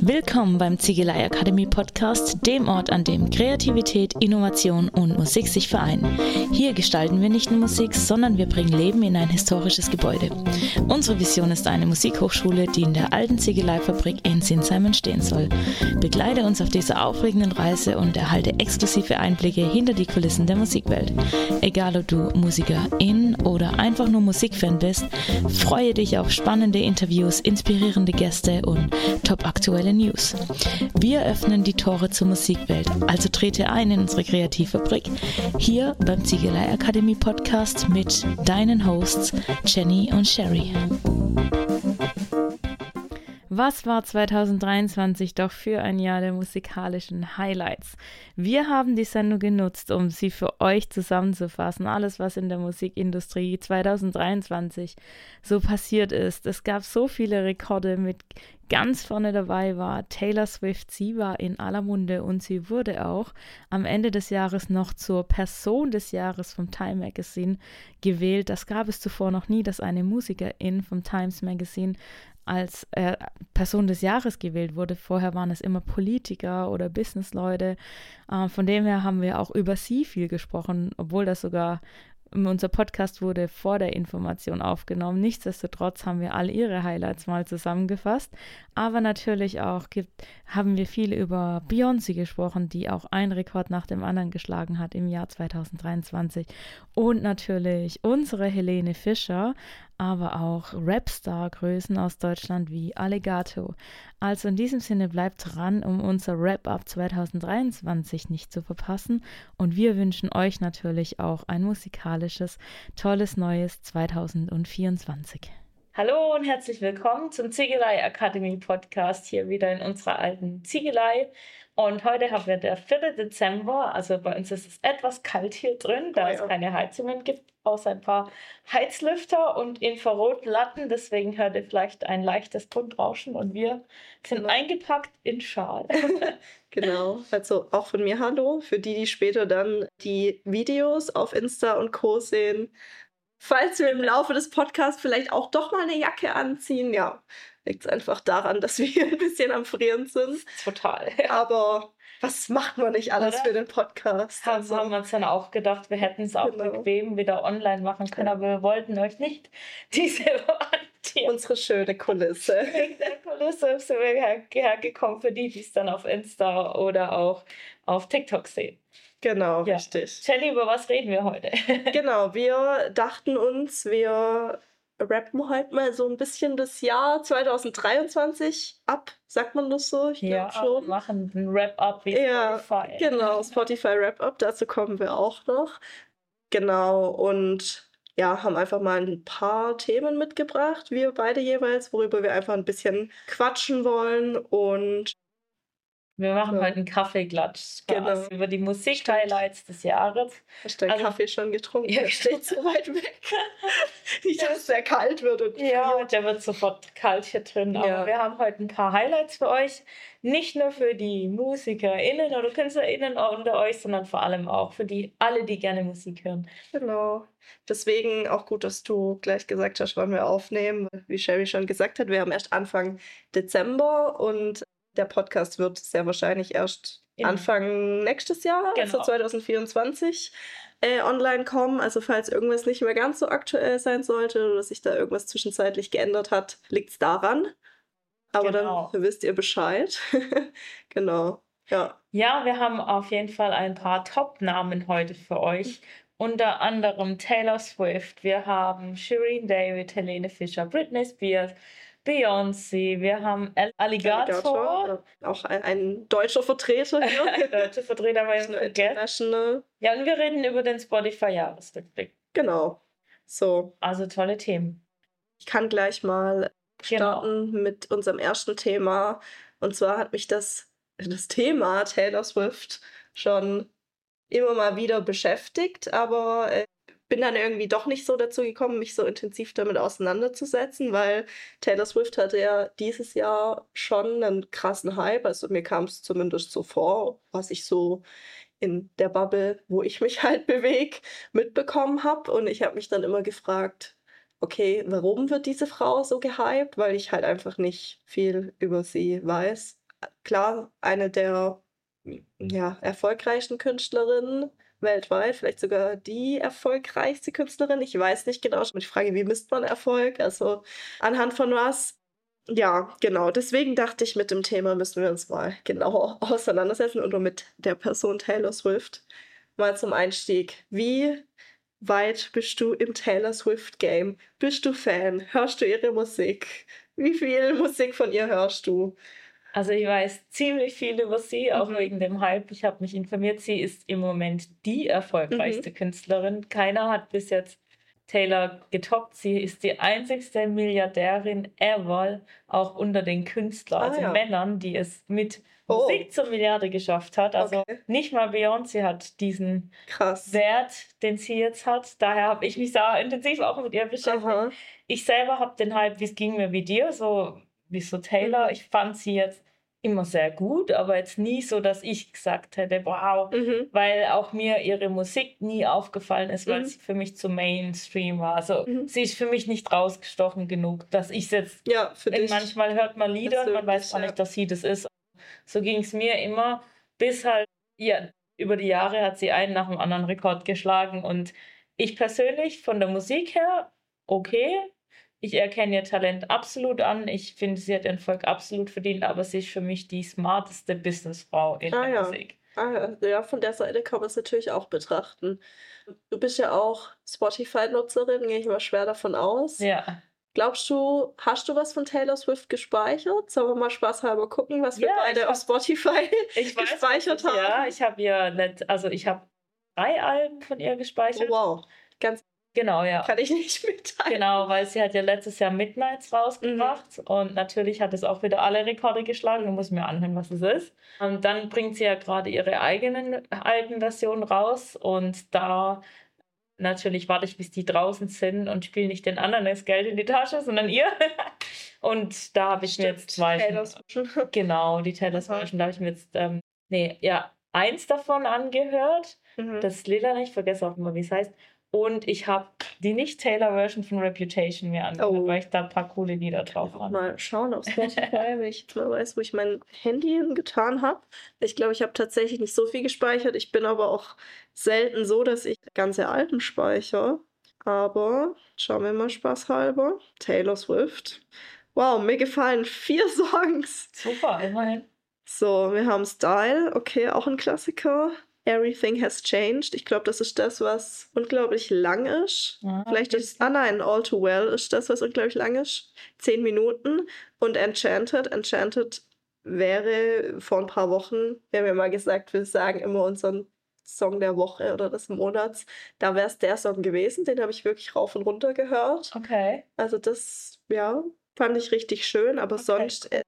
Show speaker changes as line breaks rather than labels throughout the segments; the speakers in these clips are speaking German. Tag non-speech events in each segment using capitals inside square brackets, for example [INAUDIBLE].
Willkommen beim Ziegelei Akademie Podcast, dem Ort, an dem Kreativität, Innovation und Musik sich vereinen. Hier gestalten wir nicht nur Musik, sondern wir bringen Leben in ein historisches Gebäude. Unsere Vision ist eine Musikhochschule, die in der alten Ziegeleifabrik in Sinsheim entstehen soll. Begleite uns auf dieser aufregenden Reise und erhalte exklusive Einblicke hinter die Kulissen der Musikwelt. Egal ob du Musikerin oder einfach nur Musikfan bist, freue dich auf spannende Interviews, inspirierende Gäste und top-aktuelle News. Wir öffnen die Tore zur Musikwelt, also trete ein in unsere Kreativfabrik hier beim Ziegelei Akademie Podcast mit deinen Hosts Jenny und Sherry. Was war 2023 doch für ein Jahr der musikalischen Highlights? Wir haben die Sendung genutzt, um sie für euch zusammenzufassen. Alles, was in der Musikindustrie 2023 so passiert ist. Es gab so viele Rekorde mit ganz vorne dabei war Taylor Swift. Sie war in aller Munde und sie wurde auch am Ende des Jahres noch zur Person des Jahres vom Time Magazine gewählt. Das gab es zuvor noch nie, dass eine Musikerin vom Times Magazine als äh, Person des Jahres gewählt wurde. Vorher waren es immer Politiker oder Businessleute. Äh, von dem her haben wir auch über sie viel gesprochen, obwohl das sogar unser Podcast wurde vor der Information aufgenommen. Nichtsdestotrotz haben wir all ihre Highlights mal zusammengefasst. Aber natürlich auch gibt, haben wir viel über Beyoncé gesprochen, die auch einen Rekord nach dem anderen geschlagen hat im Jahr 2023. Und natürlich unsere Helene Fischer, aber auch Rapstar-Größen aus Deutschland wie Alligato. Also in diesem Sinne bleibt dran, um unser Wrap-up 2023 nicht zu verpassen. Und wir wünschen euch natürlich auch ein musikalisches, tolles neues 2024. Hallo und herzlich willkommen zum Ziegelei Akademie Podcast hier wieder in unserer alten Ziegelei. Und heute haben wir der 4. Dezember. Also bei uns ist es etwas kalt hier drin, da oh, ja. es keine Heizungen gibt, außer ein paar Heizlüfter und Infrarotlatten. Deswegen hört ihr vielleicht ein leichtes Grundrauschen und wir sind genau. eingepackt in Schal. [LAUGHS]
genau. Also auch von mir Hallo. Für die, die später dann die Videos auf Insta und Co. sehen. Falls wir im Laufe des Podcasts vielleicht auch doch mal eine Jacke anziehen, ja, liegt es einfach daran, dass wir hier [LAUGHS] ein bisschen am Frieren sind.
Total.
Ja. Aber was macht man nicht alles Oder? für den Podcast?
Haben, also, haben wir uns dann auch gedacht, wir hätten es auch genau. bequem wieder online machen können, aber wir wollten euch nicht [LAUGHS] diese
Unsere schöne Kulisse. [LAUGHS]
Wegen der Kulisse sind wir her hergekommen für die, die es dann auf Insta oder auch auf TikTok sehen.
Genau, ja. richtig.
Jenny, über was reden wir heute? [LAUGHS]
genau, wir dachten uns, wir rappen heute mal so ein bisschen das Jahr 2023 ab, sagt man das so?
Ich ja, schon. machen ein Wrap-up wie
ja, Spotify. Genau, [LAUGHS] Spotify Wrap-up, dazu kommen wir auch noch. Genau, und ja, haben einfach mal ein paar Themen mitgebracht, wir beide jeweils, worüber wir einfach ein bisschen quatschen wollen und
wir machen ja. heute einen Kaffeeklatsch genau. über die Musik-Highlights des Jahres.
Hast du deinen also, Kaffee schon getrunken? Ja, der steht so weit weg. [LAUGHS] Nicht, dass es sehr kalt wird. Und
ja, der wird sofort kalt hier drin. Aber ja. wir haben heute ein paar Highlights für euch. Nicht nur für die MusikerInnen oder KünstlerInnen unter euch, sondern vor allem auch für die alle, die gerne Musik hören.
Genau. Deswegen auch gut, dass du gleich gesagt hast, wann wir aufnehmen. Wie Sherry schon gesagt hat, wir haben erst Anfang Dezember und der Podcast wird sehr wahrscheinlich erst ja. Anfang nächstes Jahr, also genau. also 2024, äh, online kommen. Also falls irgendwas nicht mehr ganz so aktuell sein sollte oder sich da irgendwas zwischenzeitlich geändert hat, liegt es daran. Aber genau. dann wisst ihr Bescheid. [LAUGHS] genau. Ja.
ja, wir haben auf jeden Fall ein paar Top-Namen heute für euch. Unter anderem Taylor Swift, wir haben Shireen David, Helene Fischer, Britney Spears, Beyoncé, wir haben Alligator. Alligator.
Auch ein, ein, deutscher Vertreter
hier. [LAUGHS] ein deutscher Vertreter bei International. Ja, und wir reden über den Spotify-Jahresrückblick.
Genau. So.
Also tolle Themen.
Ich kann gleich mal genau. starten genau. mit unserem ersten Thema. Und zwar hat mich das, das Thema Taylor Swift schon immer mal wieder beschäftigt, aber äh, bin dann irgendwie doch nicht so dazu gekommen, mich so intensiv damit auseinanderzusetzen, weil Taylor Swift hatte ja dieses Jahr schon einen krassen Hype. Also mir kam es zumindest so vor, was ich so in der Bubble, wo ich mich [LAUGHS] halt bewege, mitbekommen habe. Und ich habe mich dann immer gefragt, okay, warum wird diese Frau so gehypt? Weil ich halt einfach nicht viel über sie weiß. Klar, eine der ja, erfolgreichsten Künstlerinnen weltweit, vielleicht sogar die erfolgreichste Künstlerin. Ich weiß nicht genau. Die Frage, wie misst man Erfolg? Also anhand von was? Ja, genau. Deswegen dachte ich, mit dem Thema müssen wir uns mal genauer [LAUGHS] auseinandersetzen oder mit der Person Taylor Swift. Mal zum Einstieg. Wie weit bist du im Taylor Swift Game? Bist du Fan? Hörst du ihre Musik? Wie viel Musik von ihr hörst du?
Also ich weiß ziemlich viel über sie, auch mhm. wegen dem Hype. Ich habe mich informiert. Sie ist im Moment die erfolgreichste mhm. Künstlerin. Keiner hat bis jetzt Taylor getoppt. Sie ist die einzigste Milliardärin ever, auch unter den Künstlern, ah, also ja. Männern, die es mit oh. Musik zur Milliarde geschafft hat. Also okay. nicht mal Beyoncé hat diesen Krass. Wert, den sie jetzt hat. Daher habe ich mich sehr intensiv auch mit ihr beschäftigt. Aha. Ich selber habe den Hype, wie es ging mir wie dir, so wie so Taylor. Mhm. Ich fand sie jetzt immer sehr gut, aber jetzt nie so, dass ich gesagt hätte, wow, mhm. weil auch mir ihre Musik nie aufgefallen ist, weil mhm. sie für mich zu Mainstream war. Also mhm. sie ist für mich nicht rausgestochen genug, dass ich jetzt, ja, für dich. manchmal hört man Lieder und man weiß gar nicht, dass sie das ist. So ging es mir immer, bis halt, ja, über die Jahre hat sie einen nach dem anderen Rekord geschlagen und ich persönlich von der Musik her okay, ich erkenne ihr Talent absolut an. Ich finde, sie hat ihren Erfolg absolut verdient, aber sie ist für mich die smarteste Businessfrau in ah, der
ja.
Musik.
Ah, ja, von der Seite kann man es natürlich auch betrachten. Du bist ja auch Spotify-Nutzerin, gehe ich mal schwer davon aus.
Ja.
Glaubst du, hast du was von Taylor Swift gespeichert? Sollen wir mal spaßhalber gucken, was wir ja, beide hab, auf Spotify [LAUGHS] ich gespeichert weiß, haben?
Ja, ich habe ihr, also ich habe drei Alben von ihr gespeichert.
Oh, wow,
Genau, ja.
Kann ich nicht mitteilen.
Genau, weil sie hat ja letztes Jahr Midnights rausgebracht mhm. und natürlich hat es auch wieder alle Rekorde geschlagen. Du musst mir anhören, was es ist. Und dann bringt sie ja gerade ihre eigenen alten Versionen raus und da natürlich warte ich, bis die draußen sind und spiele nicht den anderen das Geld in die Tasche, sondern ihr. [LAUGHS] und da habe ich Stimmt, mir jetzt zwei. Taylor's [LAUGHS] genau, die Taylor's Version. Da habe ich mir jetzt, ähm, nee, ja, eins davon angehört. Mhm. Das Lila, ich vergesse auch immer, wie es heißt. Und ich habe die Nicht-Taylor-Version von Reputation mir angehört, oh. weil ich da ein paar coole Lieder drauf habe.
Mal schauen auf [LAUGHS] Spotify, wenn ich jetzt mal weiß, wo ich mein Handy getan habe. Ich glaube, ich habe tatsächlich nicht so viel gespeichert. Ich bin aber auch selten so, dass ich ganze Alben speichere. Aber schauen wir mal spaßhalber. Taylor Swift. Wow, mir gefallen vier [LAUGHS] Songs.
Super, immerhin.
So, wir haben Style, okay, auch ein Klassiker. Everything Has Changed. Ich glaube, das ist das, was unglaublich lang ist. Ja, Vielleicht ist, ah nein, All Too Well ist das, was unglaublich lang ist. Zehn Minuten. Und Enchanted. Enchanted wäre vor ein paar Wochen, wir haben ja mal gesagt, wir sagen immer unseren Song der Woche oder des Monats. Da wäre es der Song gewesen. Den habe ich wirklich rauf und runter gehört.
Okay.
Also das, ja, fand ich richtig schön. Aber okay. sonst äh,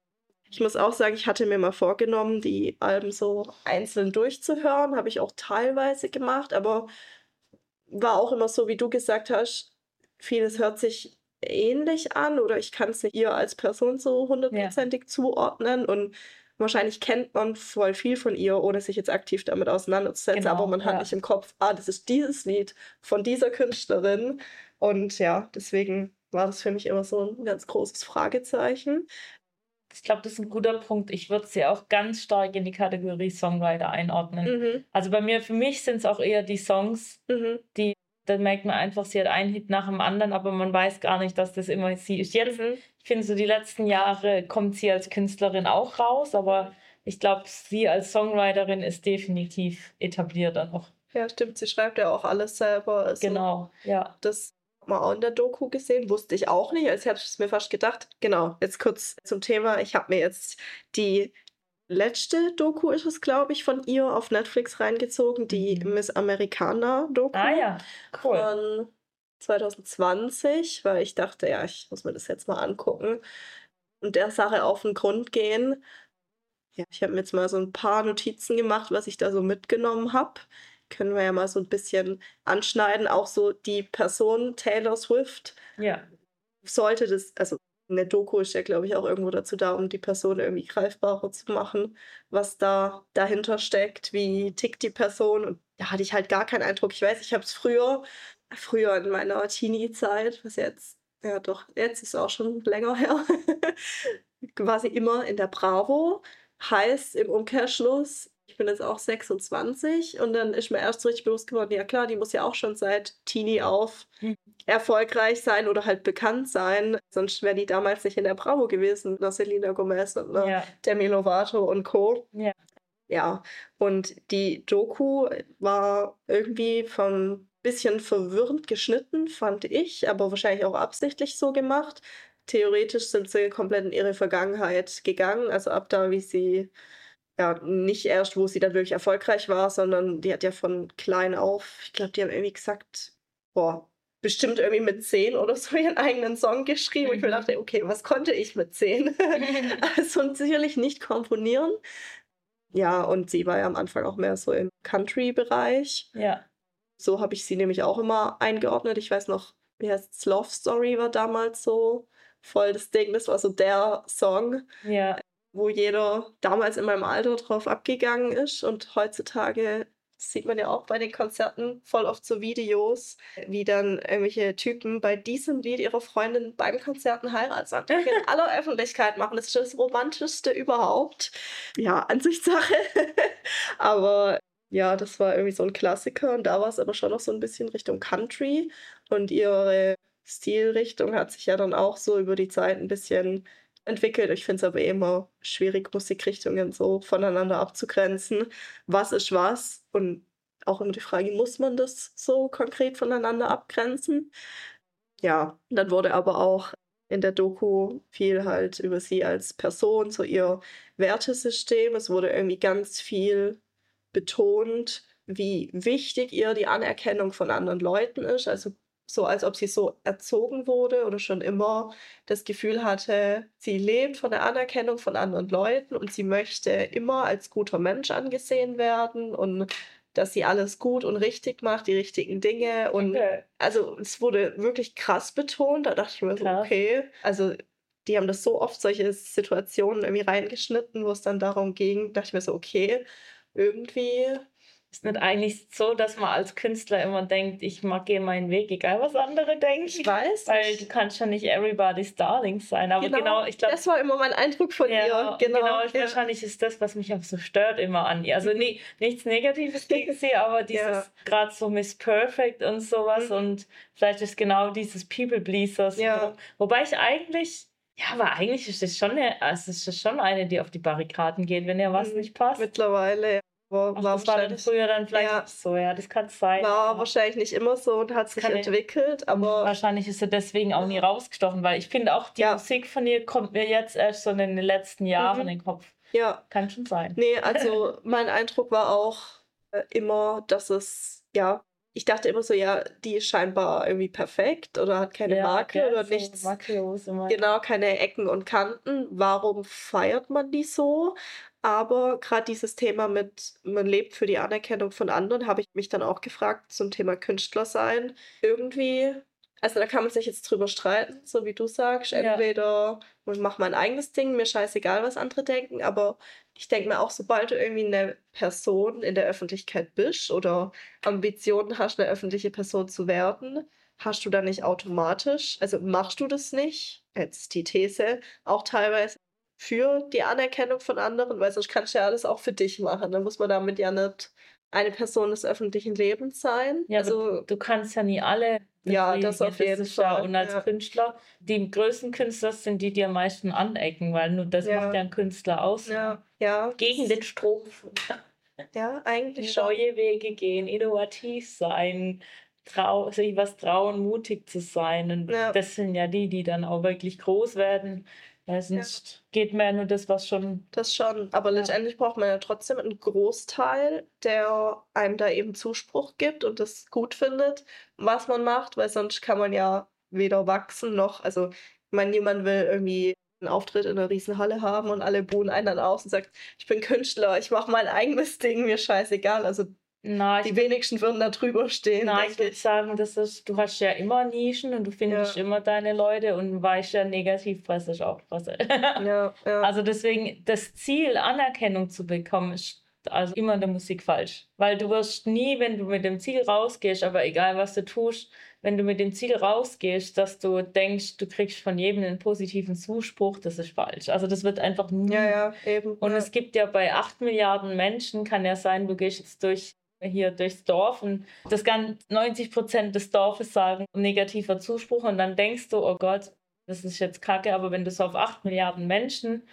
ich muss auch sagen, ich hatte mir mal vorgenommen, die Alben so einzeln durchzuhören. Habe ich auch teilweise gemacht, aber war auch immer so, wie du gesagt hast, vieles hört sich ähnlich an oder ich kann es nicht ihr als Person so hundertprozentig ja. zuordnen und wahrscheinlich kennt man voll viel von ihr, ohne sich jetzt aktiv damit auseinanderzusetzen, genau, aber man hat nicht im Kopf, ah, das ist dieses Lied von dieser Künstlerin und ja, deswegen war das für mich immer so ein ganz großes Fragezeichen
ich glaube, das ist ein guter Punkt. Ich würde sie auch ganz stark in die Kategorie Songwriter einordnen. Mhm. Also bei mir, für mich sind es auch eher die Songs, mhm. die, da merkt man einfach, sie hat einen Hit nach dem anderen, aber man weiß gar nicht, dass das immer sie ist. Jetzt, mhm. ich finde, so die letzten Jahre kommt sie als Künstlerin auch raus, aber ich glaube, sie als Songwriterin ist definitiv etablierter noch.
Ja, stimmt. Sie schreibt ja auch alles selber.
Also genau, ja.
Das mal auch in der Doku gesehen, wusste ich auch nicht, als hätte ich es mir fast gedacht. Genau, jetzt kurz zum Thema. Ich habe mir jetzt die letzte Doku ist es, glaube ich, von ihr auf Netflix reingezogen, die mhm. Miss Americana Doku.
Ah ja, cool.
Von 2020, weil ich dachte, ja, ich muss mir das jetzt mal angucken und der Sache auf den Grund gehen. Ja, ich habe mir jetzt mal so ein paar Notizen gemacht, was ich da so mitgenommen habe können wir ja mal so ein bisschen anschneiden. Auch so die Person Taylor Swift.
Ja.
Sollte das, also eine Doku ist ja, glaube ich, auch irgendwo dazu da, um die Person irgendwie greifbarer zu machen, was da dahinter steckt, wie tickt die Person. Und da hatte ich halt gar keinen Eindruck. Ich weiß, ich habe es früher, früher in meiner Teenie-Zeit, was jetzt ja doch, jetzt ist es auch schon länger her, [LAUGHS] quasi immer in der Bravo. Heißt im Umkehrschluss, ich bin jetzt auch 26 und dann ist mir erst so richtig bewusst geworden, ja klar, die muss ja auch schon seit Teenie auf mhm. erfolgreich sein oder halt bekannt sein. Sonst wäre die damals nicht in der Bravo gewesen, nach Selena Gomez und ja. Demi Lovato und Co. Ja. Ja, und die Doku war irgendwie vom bisschen verwirrend geschnitten, fand ich, aber wahrscheinlich auch absichtlich so gemacht. Theoretisch sind sie komplett in ihre Vergangenheit gegangen, also ab da, wie sie ja, nicht erst, wo sie dann wirklich erfolgreich war, sondern die hat ja von klein auf, ich glaube, die haben irgendwie gesagt, boah, bestimmt irgendwie mit zehn oder so ihren eigenen Song geschrieben. Mhm. Ich mir dachte, okay, was konnte ich mit zehn? [LAUGHS] also sicherlich nicht komponieren. Ja, und sie war ja am Anfang auch mehr so im Country-Bereich. Ja. So habe ich sie nämlich auch immer eingeordnet. Ich weiß noch, wie heißt es? Love Story war damals so voll das Ding. Das war so der Song. Ja wo jeder damals in meinem Alter drauf abgegangen ist. Und heutzutage sieht man ja auch bei den Konzerten voll oft so Videos, wie dann irgendwelche Typen bei diesem Lied ihre Freundin beim Konzerten Heiratsantrag in aller Öffentlichkeit machen. Das ist das Romantischste überhaupt. Ja, Ansichtssache. [LAUGHS] aber ja, das war irgendwie so ein Klassiker und da war es aber schon noch so ein bisschen Richtung Country und ihre Stilrichtung hat sich ja dann auch so über die Zeit ein bisschen entwickelt. Ich finde es aber immer schwierig, Musikrichtungen so voneinander abzugrenzen. Was ist was? Und auch immer die Frage, muss man das so konkret voneinander abgrenzen? Ja, dann wurde aber auch in der Doku viel halt über sie als Person, so ihr Wertesystem. Es wurde irgendwie ganz viel betont, wie wichtig ihr die Anerkennung von anderen Leuten ist. Also so als ob sie so erzogen wurde oder schon immer das Gefühl hatte, sie lebt von der Anerkennung von anderen Leuten und sie möchte immer als guter Mensch angesehen werden und dass sie alles gut und richtig macht, die richtigen Dinge. Und okay. also es wurde wirklich krass betont. Da dachte ich mir krass. so, okay, also die haben das so oft solche Situationen irgendwie reingeschnitten, wo es dann darum ging, dachte ich mir so, okay, irgendwie
ist nicht eigentlich so, dass man als Künstler immer denkt, ich mag gehen meinen Weg, egal was andere denken?
Ich weiß.
Weil du kannst ja nicht everybody's darling sein. Aber genau, genau ich glaube.
Das war immer mein Eindruck von ja, ihr.
Genau, genau ja. wahrscheinlich ist das, was mich auch so stört immer an ihr. Also nie, nichts Negatives gegen sie, aber [LAUGHS] dieses ja. gerade so Miss Perfect und sowas. Mhm. Und vielleicht ist genau dieses People Pleasers. Ja. Wobei ich eigentlich. Ja, aber eigentlich ist das schon eine, also ist schon eine, die auf die Barrikaden geht, wenn ihr was mhm. nicht passt.
Mittlerweile, ja.
War, Ach, war das war dann früher dann vielleicht ja, so, ja, das kann sein.
War wahrscheinlich nicht immer so und hat sich entwickelt, aber.
Wahrscheinlich ist er deswegen auch nie rausgestochen, weil ich finde auch, die ja. Musik von ihr kommt mir jetzt erst so in den letzten Jahren mhm. in den Kopf. Ja. Kann schon sein.
Nee, also [LAUGHS] mein Eindruck war auch äh, immer, dass es, ja, ich dachte immer so, ja, die ist scheinbar irgendwie perfekt oder hat keine ja, Marke oder so nichts. Genau, keine Ecken und Kanten. Warum feiert man die so? Aber gerade dieses Thema mit, man lebt für die Anerkennung von anderen, habe ich mich dann auch gefragt zum Thema Künstler sein. Irgendwie, also da kann man sich jetzt drüber streiten, so wie du sagst. Ja. Entweder ich mache mein eigenes Ding, mir scheißegal, was andere denken, aber ich denke mir auch, sobald du irgendwie eine Person in der Öffentlichkeit bist oder Ambitionen hast, eine öffentliche Person zu werden, hast du dann nicht automatisch, also machst du das nicht, jetzt die These, auch teilweise für die Anerkennung von anderen, weil sonst kannst du ja alles auch für dich machen. Dann muss man damit ja nicht eine Person des öffentlichen Lebens sein.
Ja, also du kannst ja nie alle.
Ja, das auf jeden Fall. Ja,
und als ja. Künstler, die größten Künstler sind die, die am meisten anecken, weil nur das ja. macht ja ein Künstler aus.
Ja, ja.
Gegen den Strom.
Ja, eigentlich
schon. Neue Wege gehen, innovativ sein, trau sich was trauen, mutig zu sein. Und das sind ja die, die dann auch wirklich groß werden weil sonst ja. geht mir ja nur das, was schon.
Das schon. Aber ja. letztendlich braucht man ja trotzdem einen Großteil, der einem da eben Zuspruch gibt und das gut findet, was man macht, weil sonst kann man ja weder wachsen noch. Also, ich meine, niemand will irgendwie einen Auftritt in einer Riesenhalle haben und alle buhen einen dann aus und sagt, ich bin Künstler, ich mache mein eigenes Ding, mir scheißegal. Also na, die wenigsten würden da drüber stehen.
Nein, ich würde sagen, das ist, du hast ja immer Nischen und du findest ja. immer deine Leute und weißt ja, Negativpresse ist auch Presse. [LAUGHS] Ja, ja. Also deswegen, das Ziel, Anerkennung zu bekommen, ist also immer in der Musik falsch. Weil du wirst nie, wenn du mit dem Ziel rausgehst, aber egal was du tust, wenn du mit dem Ziel rausgehst, dass du denkst, du kriegst von jedem einen positiven Zuspruch, das ist falsch. Also das wird einfach nie.
Ja, ja, eben.
Und
ja.
es gibt ja bei 8 Milliarden Menschen, kann ja sein, du gehst jetzt durch hier durchs Dorf und das ganz 90 Prozent des Dorfes sagen negativer Zuspruch und dann denkst du, oh Gott, das ist jetzt kacke, aber wenn du so auf 8 Milliarden Menschen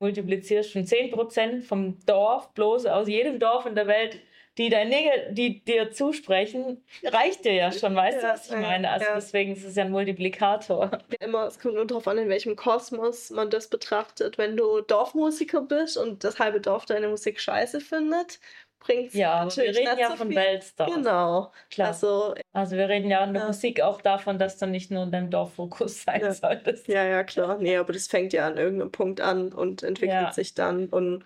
multiplizierst von 10 Prozent vom Dorf, bloß aus jedem Dorf in der Welt, die, dein die dir zusprechen, reicht dir ja schon, weißt ja, du, was ich meine? Also ja. deswegen ist es ja ein Multiplikator.
Immer, es kommt nur darauf an, in welchem Kosmos man das betrachtet. Wenn du Dorfmusiker bist und das halbe Dorf deine Musik scheiße findet, bringt
Ja, wir reden ja so von Weltstars.
Genau.
Klar. Also, also wir reden ja in der ja. Musik auch davon, dass du nicht nur in deinem Dorffokus sein
ja.
solltest.
Ja, ja, klar. Nee, aber das fängt ja an irgendeinem Punkt an und entwickelt sich dann. Und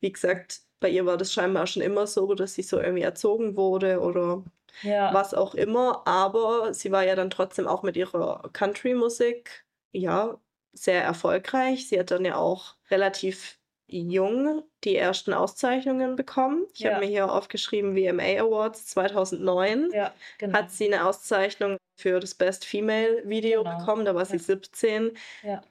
wie gesagt, bei ihr war das scheinbar schon immer so, dass sie so irgendwie erzogen wurde oder ja. was auch immer. Aber sie war ja dann trotzdem auch mit ihrer Country-Musik, ja, sehr erfolgreich. Sie hat dann ja auch relativ jung die ersten Auszeichnungen bekommen. Ich ja. habe mir hier aufgeschrieben VMA Awards 2009. Ja, genau. Hat sie eine Auszeichnung für das Best Female Video genau. bekommen, da war sie 17. Ja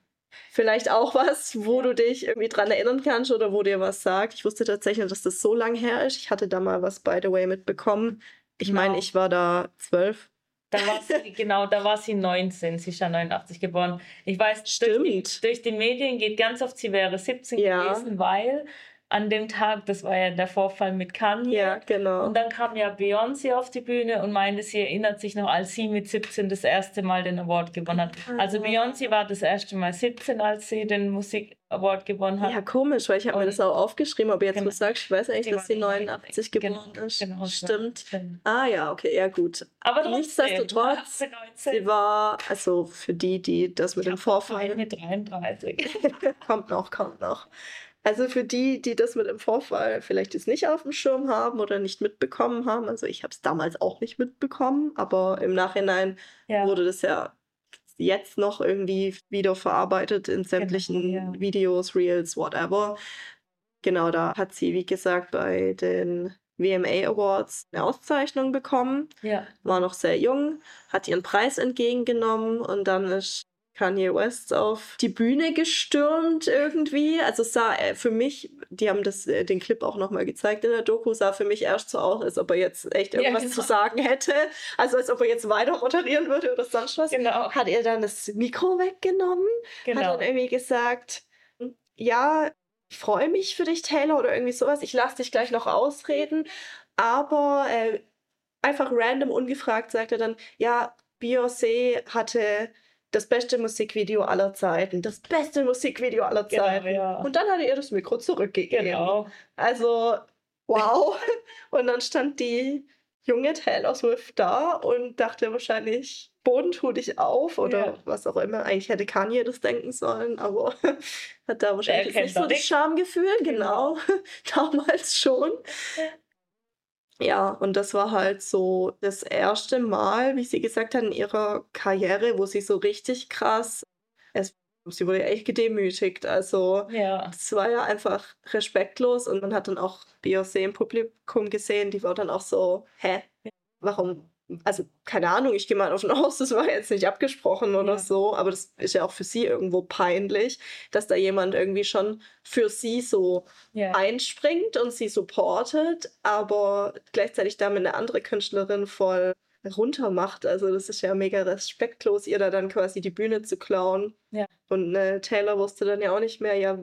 vielleicht auch was, wo du dich irgendwie dran erinnern kannst oder wo dir was sagt. Ich wusste tatsächlich, dass das so lang her ist. Ich hatte da mal was, by the way, mitbekommen. Ich genau. meine, ich war da zwölf.
Da war sie, [LAUGHS] genau, da war sie 19, sie ist ja 89 geboren. Ich weiß,
Stimmt.
Durch, durch die Medien geht ganz oft, sie wäre 17 ja. gewesen, weil an dem Tag, das war ja der Vorfall mit Kanye.
Ja, genau.
Und dann kam ja Beyoncé auf die Bühne und meinte, sie erinnert sich noch, als sie mit 17 das erste Mal den Award gewonnen hat. Also Beyoncé war das erste Mal 17, als sie den Musik Award gewonnen hat.
Ja, komisch, weil ich habe mir das auch aufgeschrieben, aber jetzt genau. was sagst, ich weiß eigentlich, dass sie 89 genau, geboren ist. Genau, Stimmt. Genau. Ah ja, okay, ja gut.
Aber
nichtsdestotrotz, [LAUGHS] sie war, also für die, die das mit ich dem Vorfall...
Mit 33. [LAUGHS]
kommt noch, kommt noch. Also für die, die das mit dem Vorfall vielleicht jetzt nicht auf dem Schirm haben oder nicht mitbekommen haben, also ich habe es damals auch nicht mitbekommen, aber im Nachhinein ja. wurde das ja jetzt noch irgendwie wieder verarbeitet in genau, sämtlichen genau, ja. Videos, Reels, whatever. Genau, da hat sie, wie gesagt, bei den VMA Awards eine Auszeichnung bekommen.
Ja.
War noch sehr jung, hat ihren Preis entgegengenommen und dann ist Kanye West auf die Bühne gestürmt irgendwie. Also sah äh, für mich, die haben das, äh, den Clip auch nochmal gezeigt in der Doku, sah für mich erst so aus, als ob er jetzt echt irgendwas ja, genau. zu sagen hätte. Also als ob er jetzt weiter moderieren würde oder sonst was.
Genau.
Hat er dann das Mikro weggenommen, genau. hat dann irgendwie gesagt, ja, ich freue mich für dich, Taylor, oder irgendwie sowas. Ich lasse dich gleich noch ausreden. Aber äh, einfach random ungefragt sagt er dann, ja, Beyoncé hatte das beste Musikvideo aller Zeiten, das beste Musikvideo aller genau, Zeiten. Genau, ja. Und dann hat er ihr das Mikro zurückgegeben.
Genau.
Also, wow. [LAUGHS] und dann stand die junge Taylor Swift da und dachte wahrscheinlich, Boden tu dich auf oder ja. was auch immer. Eigentlich hätte Kanye das denken sollen, aber [LAUGHS] hat da wahrscheinlich nicht so das Schamgefühl, genau. genau. [LAUGHS] Damals schon. Ja. Und das war halt so das erste Mal, wie sie gesagt hat, in ihrer Karriere, wo sie so richtig krass, es, sie wurde echt gedemütigt. Also
ja.
es war ja einfach respektlos und man hat dann auch Beyoncé im Publikum gesehen, die war dann auch so, hä, warum also keine Ahnung, ich gehe mal davon [LAUGHS] aus, das war jetzt nicht abgesprochen oder ja. so, aber das ist ja auch für sie irgendwo peinlich, dass da jemand irgendwie schon für sie so ja. einspringt und sie supportet, aber gleichzeitig damit eine andere Künstlerin voll runtermacht. Also das ist ja mega respektlos, ihr da dann quasi die Bühne zu klauen.
Ja.
Und äh, Taylor wusste dann ja auch nicht mehr, ja,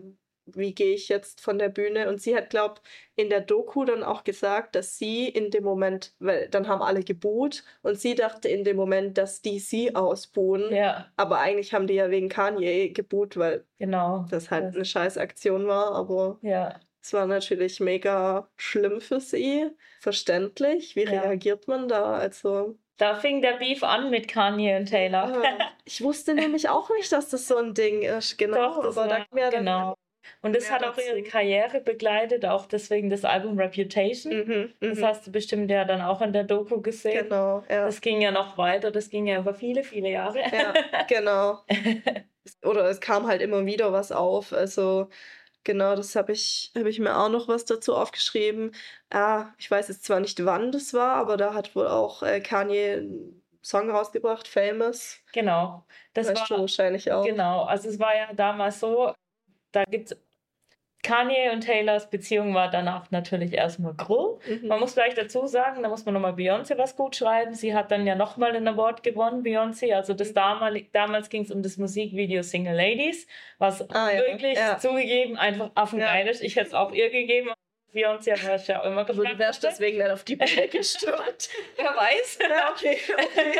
wie gehe ich jetzt von der Bühne? Und sie hat, glaube in der Doku dann auch gesagt, dass sie in dem Moment, weil dann haben alle geboot und sie dachte in dem Moment, dass die sie ausbuhen.
Ja.
Aber eigentlich haben die ja wegen Kanye geboot, weil
genau,
das halt das. eine scheiß Aktion war. Aber
ja.
es war natürlich mega schlimm für sie. Verständlich. Wie ja. reagiert man da? Also.
Da fing der Beef an mit Kanye und Taylor.
Ja. Ich wusste nämlich auch nicht, dass das so ein Ding ist. [LAUGHS] Genau.
Doch, aber da ja genau. Und das hat auch ihre Karriere begleitet, auch deswegen das Album Reputation. Mhm, das mhm. hast du bestimmt ja dann auch in der Doku gesehen.
Genau, ja.
Das ging ja noch weiter, das ging ja über viele, viele Jahre.
Ja, genau. [LAUGHS] Oder es kam halt immer wieder was auf. Also Genau, das habe ich, habe ich mir auch noch was dazu aufgeschrieben. Ah, ich weiß jetzt zwar nicht, wann das war, aber da hat wohl auch äh, Kanye einen Song rausgebracht, Famous.
Genau.
Das weißt war, du wahrscheinlich auch.
Genau, also es war ja damals so, da gibt es Kanye und Taylors Beziehung war danach natürlich erstmal groß. Mhm. Man muss gleich dazu sagen, da muss man nochmal Beyoncé was gut schreiben. Sie hat dann ja nochmal einen Award gewonnen, Beyoncé. Also das mhm. damalig, damals ging es um das Musikvideo Single Ladies, was ah, ja. wirklich ja. zugegeben einfach affengeil ja. ist. Ich hätte es auch ihr gegeben. Beyoncé hat es ja auch immer
gefragt. Du wärst deswegen dann auf die Bühne [LAUGHS] gestürmt.
Wer weiß. Ja, okay, okay.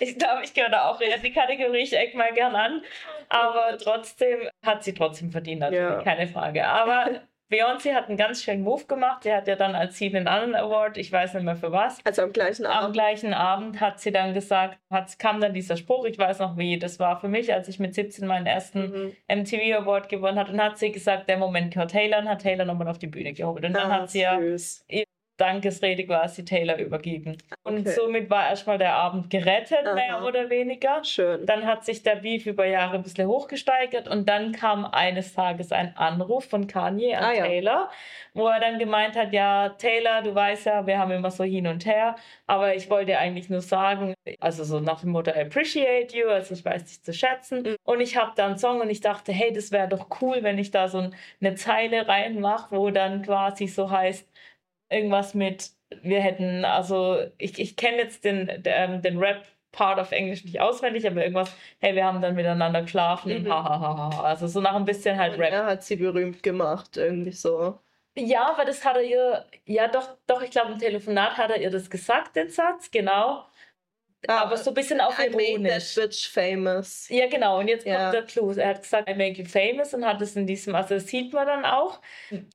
[LAUGHS] ich glaube, ich gehöre da auch in die Kategorie, ich eck mal gern an. Aber trotzdem hat sie trotzdem verdient, natürlich, ja. keine Frage. Aber [LAUGHS] Beyoncé hat einen ganz schönen Move gemacht. Sie hat ja dann als sie einen anderen Award, ich weiß nicht mehr für was.
Also am gleichen Abend.
Am gleichen Abend hat sie dann gesagt, hat, kam dann dieser Spruch, ich weiß noch wie, das war für mich, als ich mit 17 meinen ersten mhm. MTV Award gewonnen hat. Und hat sie gesagt, der Moment gehört Taylor und hat Taylor nochmal auf die Bühne geholt. Und dann ah, hat sie süß. ja Dankesrede quasi Taylor übergeben. Okay. Und somit war erstmal der Abend gerettet, Aha. mehr oder weniger.
Schön.
Dann hat sich der Beef über Jahre ein bisschen hochgesteigert und dann kam eines Tages ein Anruf von Kanye an ah, Taylor, ja. wo er dann gemeint hat, ja, Taylor, du weißt ja, wir haben immer so hin und her, aber ich wollte eigentlich nur sagen, also so nach dem Motto, I appreciate you, also ich weiß dich zu schätzen. Mhm. Und ich habe da einen Song und ich dachte, hey, das wäre doch cool, wenn ich da so eine Zeile reinmache, wo dann quasi so heißt, irgendwas mit, wir hätten, also ich, ich kenne jetzt den, den, den Rap Part of Englisch nicht auswendig, aber irgendwas, hey, wir haben dann miteinander geschlafen, mhm. ha, Also so nach ein bisschen halt Rap.
Er hat sie berühmt gemacht, irgendwie so.
Ja, aber das hat er ihr, ja doch, doch, ich glaube im Telefonat hat er ihr das gesagt, den Satz, genau. Ah, aber so ein bisschen auch I ironisch.
made that bitch famous.
Ja, genau. Und jetzt kommt der Clou. Er hat gesagt, I make you famous und hat es in diesem, also das sieht man dann auch.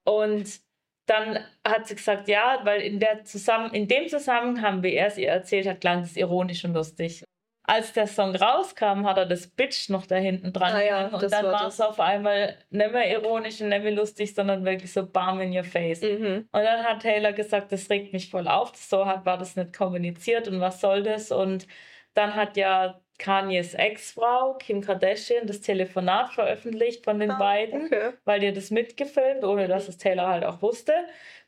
Und dann hat sie gesagt, ja, weil in, der Zusammen in dem Zusammenhang, wie er es ihr erzählt hat, klang es ironisch und lustig. Als der Song rauskam, hat er das Bitch noch da hinten dran ah, ja, und dann war es auf einmal nicht mehr ironisch und nicht mehr lustig, sondern wirklich so bam in your face. Mhm. Und dann hat Taylor gesagt, das regt mich voll auf, so hat, war das nicht kommuniziert und was soll das? Und dann hat ja Kanyes Ex-Frau Kim Kardashian das Telefonat veröffentlicht von den ah, beiden, okay. weil die das mitgefilmt, ohne dass es Taylor halt auch wusste.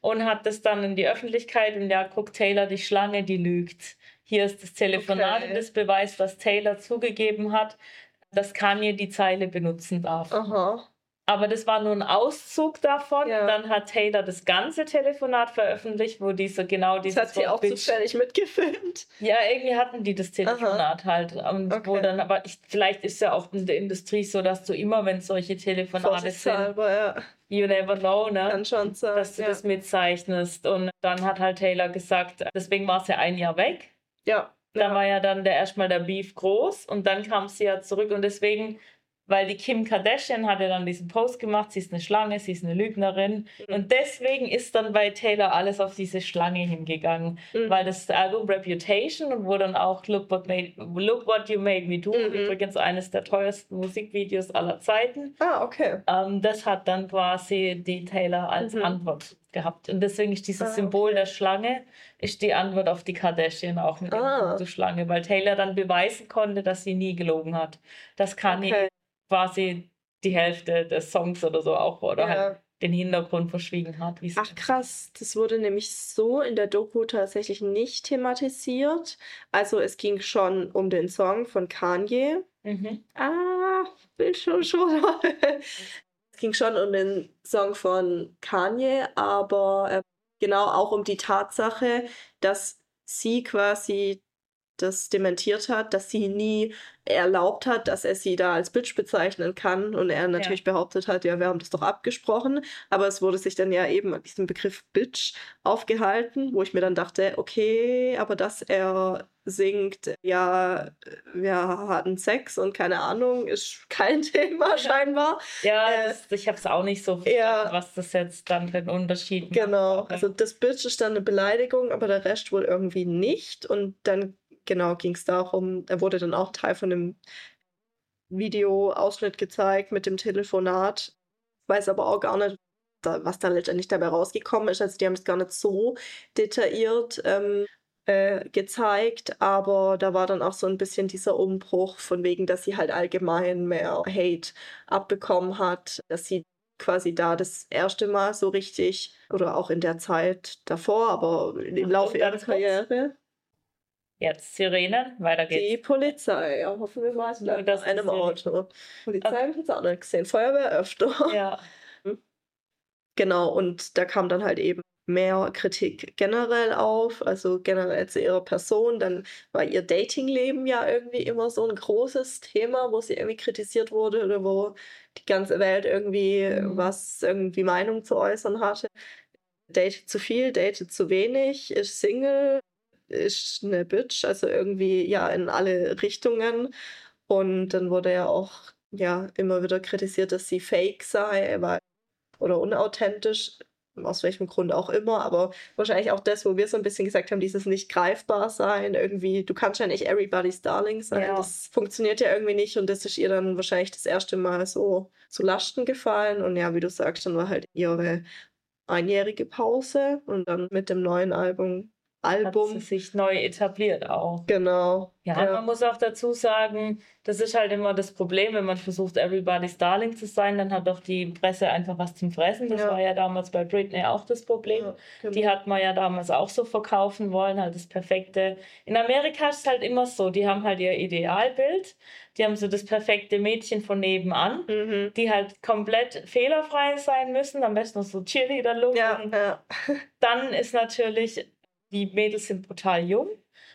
Und hat das dann in die Öffentlichkeit und ja, guckt Taylor, die Schlange, die lügt. Hier ist das Telefonat okay. und das beweist, dass Taylor zugegeben hat, dass Kanye die Zeile benutzen darf.
Aha.
Aber das war nur ein Auszug davon. Ja. Dann hat Taylor das ganze Telefonat veröffentlicht, wo diese genau dieses.
Das hat sie auch zufällig mitgefilmt.
Ja, irgendwie hatten die das Telefonat Aha. halt. Und okay. wo dann, aber ich, vielleicht ist ja auch in der Industrie so, dass du immer, wenn solche Telefonate sind, ja. you never know, ne?
Kann schon sein.
Dass du ja. das mitzeichnest. Und dann hat halt Taylor gesagt, deswegen war es ja ein Jahr weg.
Ja.
Da war ja dann der erstmal der Beef groß und dann kam sie ja zurück und deswegen weil die Kim Kardashian hat ja dann diesen Post gemacht, sie ist eine Schlange, sie ist eine Lügnerin. Mhm. Und deswegen ist dann bei Taylor alles auf diese Schlange hingegangen, mhm. weil das Album Reputation und wo dann auch Look What, made, Look What You Made Me Do, mhm. übrigens eines der teuersten Musikvideos aller Zeiten.
Ah, okay.
Ähm, das hat dann quasi die Taylor als mhm. Antwort gehabt. Und deswegen ist dieses ah, Symbol okay. der Schlange ist die Antwort auf die Kardashian auch mit ah. der Schlange, weil Taylor dann beweisen konnte, dass sie nie gelogen hat. Das kann okay quasi die Hälfte des Songs oder so auch oder ja. halt den Hintergrund verschwiegen hat.
Ach krass, das wurde nämlich so in der Doku tatsächlich nicht thematisiert. Also es ging schon um den Song von Kanye. Mhm. Ah, will schon [LAUGHS] schon. es ging schon um den Song von Kanye, aber äh, genau auch um die Tatsache, dass sie quasi das dementiert hat, dass sie nie erlaubt hat, dass er sie da als Bitch bezeichnen kann. Und er natürlich ja. behauptet hat, ja, wir haben das doch abgesprochen. Aber es wurde sich dann ja eben an diesem Begriff Bitch aufgehalten, wo ich mir dann dachte, okay, aber dass er singt, ja, wir hatten Sex und keine Ahnung, ist kein [LAUGHS] Thema scheinbar.
Ja, äh, das, ich habe es auch nicht so verstanden, ja, was das jetzt dann für den Unterschied
macht. Genau, also das Bitch ist dann eine Beleidigung, aber der Rest wohl irgendwie nicht. Und dann genau ging es darum, er wurde dann auch Teil von einem Videoausschnitt gezeigt mit dem Telefonat. Weiß aber auch gar nicht, was da letztendlich dabei rausgekommen ist. Also die haben es gar nicht so detailliert ähm, äh, gezeigt, aber da war dann auch so ein bisschen dieser Umbruch von wegen, dass sie halt allgemein mehr Hate abbekommen hat, dass sie quasi da das erste Mal so richtig oder auch in der Zeit davor, aber im Laufe ihrer Karriere.
Jetzt Sirene, weiter geht's.
Die Polizei, ja, hoffen wir mal, es bleibt
das
in einem Auto. Polizei habe ich jetzt auch nicht gesehen, Feuerwehr öfter. [LAUGHS]
Ja.
Genau, und da kam dann halt eben mehr Kritik generell auf, also generell zu ihrer Person. Dann war ihr Datingleben ja irgendwie immer so ein großes Thema, wo sie irgendwie kritisiert wurde oder wo die ganze Welt irgendwie
Mhm.
was, irgendwie Meinung zu äußern hatte. Datet zu viel, datet zu wenig, ist Single, ist eine Bitch, also irgendwie ja in alle Richtungen. Und dann wurde ja auch ja immer wieder kritisiert, dass sie fake sei, weil oder unauthentisch, aus welchem Grund auch immer, aber wahrscheinlich auch das, wo wir so ein bisschen gesagt haben, dieses nicht greifbar sein, irgendwie, du kannst ja nicht everybody's darling sein,
Ja.
das funktioniert ja irgendwie nicht. Und das ist ihr dann wahrscheinlich das erste Mal so zu Lasten gefallen. Und ja, wie du sagst, dann war halt ihre einjährige Pause. Und dann mit dem neuen Album,
Hat
Album,
sich neu etabliert auch.
genau,
Ja,
ja,
man muss auch dazu sagen, das ist halt immer das Problem, wenn man versucht, Everybody's Darling zu sein, dann hat doch die Presse einfach was zum Fressen. Das
Ja.
war ja damals bei Britney auch das Problem.
ja, genau.
Die hat man ja damals auch so verkaufen wollen, halt das perfekte. In Amerika ist es halt immer so, die haben halt ihr Idealbild, die haben so das perfekte Mädchen von nebenan,
Mhm.
die halt komplett fehlerfrei sein müssen, am besten noch so Cheerleader-Look.
Ja, ja.
dann ist natürlich, die Mädels sind brutal jung.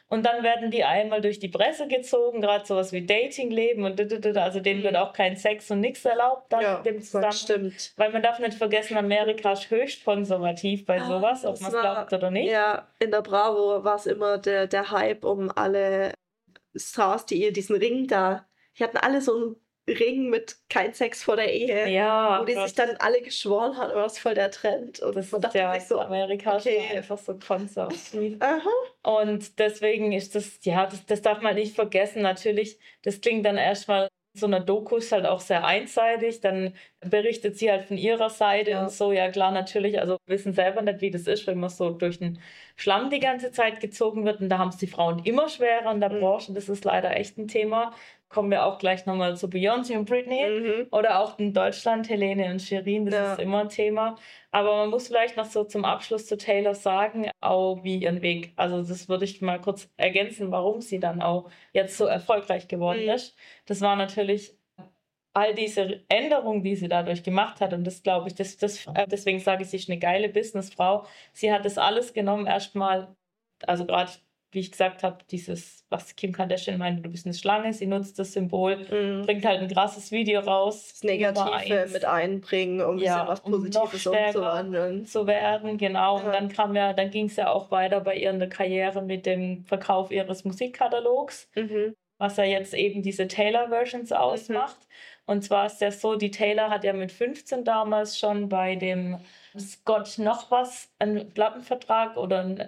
Und dann werden die einmal durch die Presse gezogen, gerade sowas wie Datingleben und also denen
Mhm.
wird auch kein Sex und nichts erlaubt dann
Ja,
dem
das
Zusammenhang.
stimmt.
Weil man darf nicht vergessen, Amerika ist höchst konservativ bei
Ah,
sowas, ob man es glaubt oder nicht.
Ja, in der Bravo war es immer der, der Hype um alle Stars, die ihr diesen Ring da, die hatten alle so einen Ring mit kein Sex vor der Ehe,
Ja,
wo die
Gott,
sich dann alle geschworen haben, das ist voll der Trend. Und
das
man
ist
dachte
ja
sich so,
Amerika ist
okay.
einfach so
aha,
Und deswegen ist das, ja, das, das darf man nicht vergessen. Natürlich, das klingt dann erstmal so einer Doku ist halt auch sehr einseitig. Dann berichtet sie halt von ihrer Seite
Ja.
und so. Ja, klar, natürlich. Also wir wissen selber nicht, wie das ist, wenn man so durch den Schlamm die ganze Zeit gezogen wird. Und da haben es die Frauen immer schwerer in der
Mhm.
Branche. Das ist leider echt ein Thema. Kommen wir auch gleich nochmal zu Beyoncé und Britney.
mhm.
Oder auch in Deutschland, Helene und Shirin, das
Ja.
ist immer ein Thema. Aber man muss vielleicht noch so zum Abschluss zu Taylor sagen, auch wie ihren Weg. Also das würde ich mal kurz ergänzen, warum sie dann auch jetzt so erfolgreich geworden
Mhm.
ist. Das war natürlich all diese Änderungen, die sie dadurch gemacht hat. Und das glaube ich, das, das, äh, deswegen sage ich, sie ist eine geile Businessfrau. Sie hat das alles genommen, erstmal, also gerade wie ich gesagt habe, dieses, was Kim Kardashian meinte, du bist eine Schlange, sie nutzt das Symbol,
Mhm.
bringt halt ein krasses Video raus.
Das Negative mit einbringen, um
Ja,
bisschen was
um
Positives
stärker
umzuwandeln.
zu werden, genau. Und
Ja.
dann kam ja, dann ging es ja auch weiter bei ihr in der Karriere mit dem Verkauf ihres Musikkatalogs,
Mhm.
was ja jetzt eben diese Taylor-Versions ausmacht. Und zwar ist das so, die Taylor hat ja mit 15 damals schon bei dem Scott noch was, einen Plattenvertrag oder ein,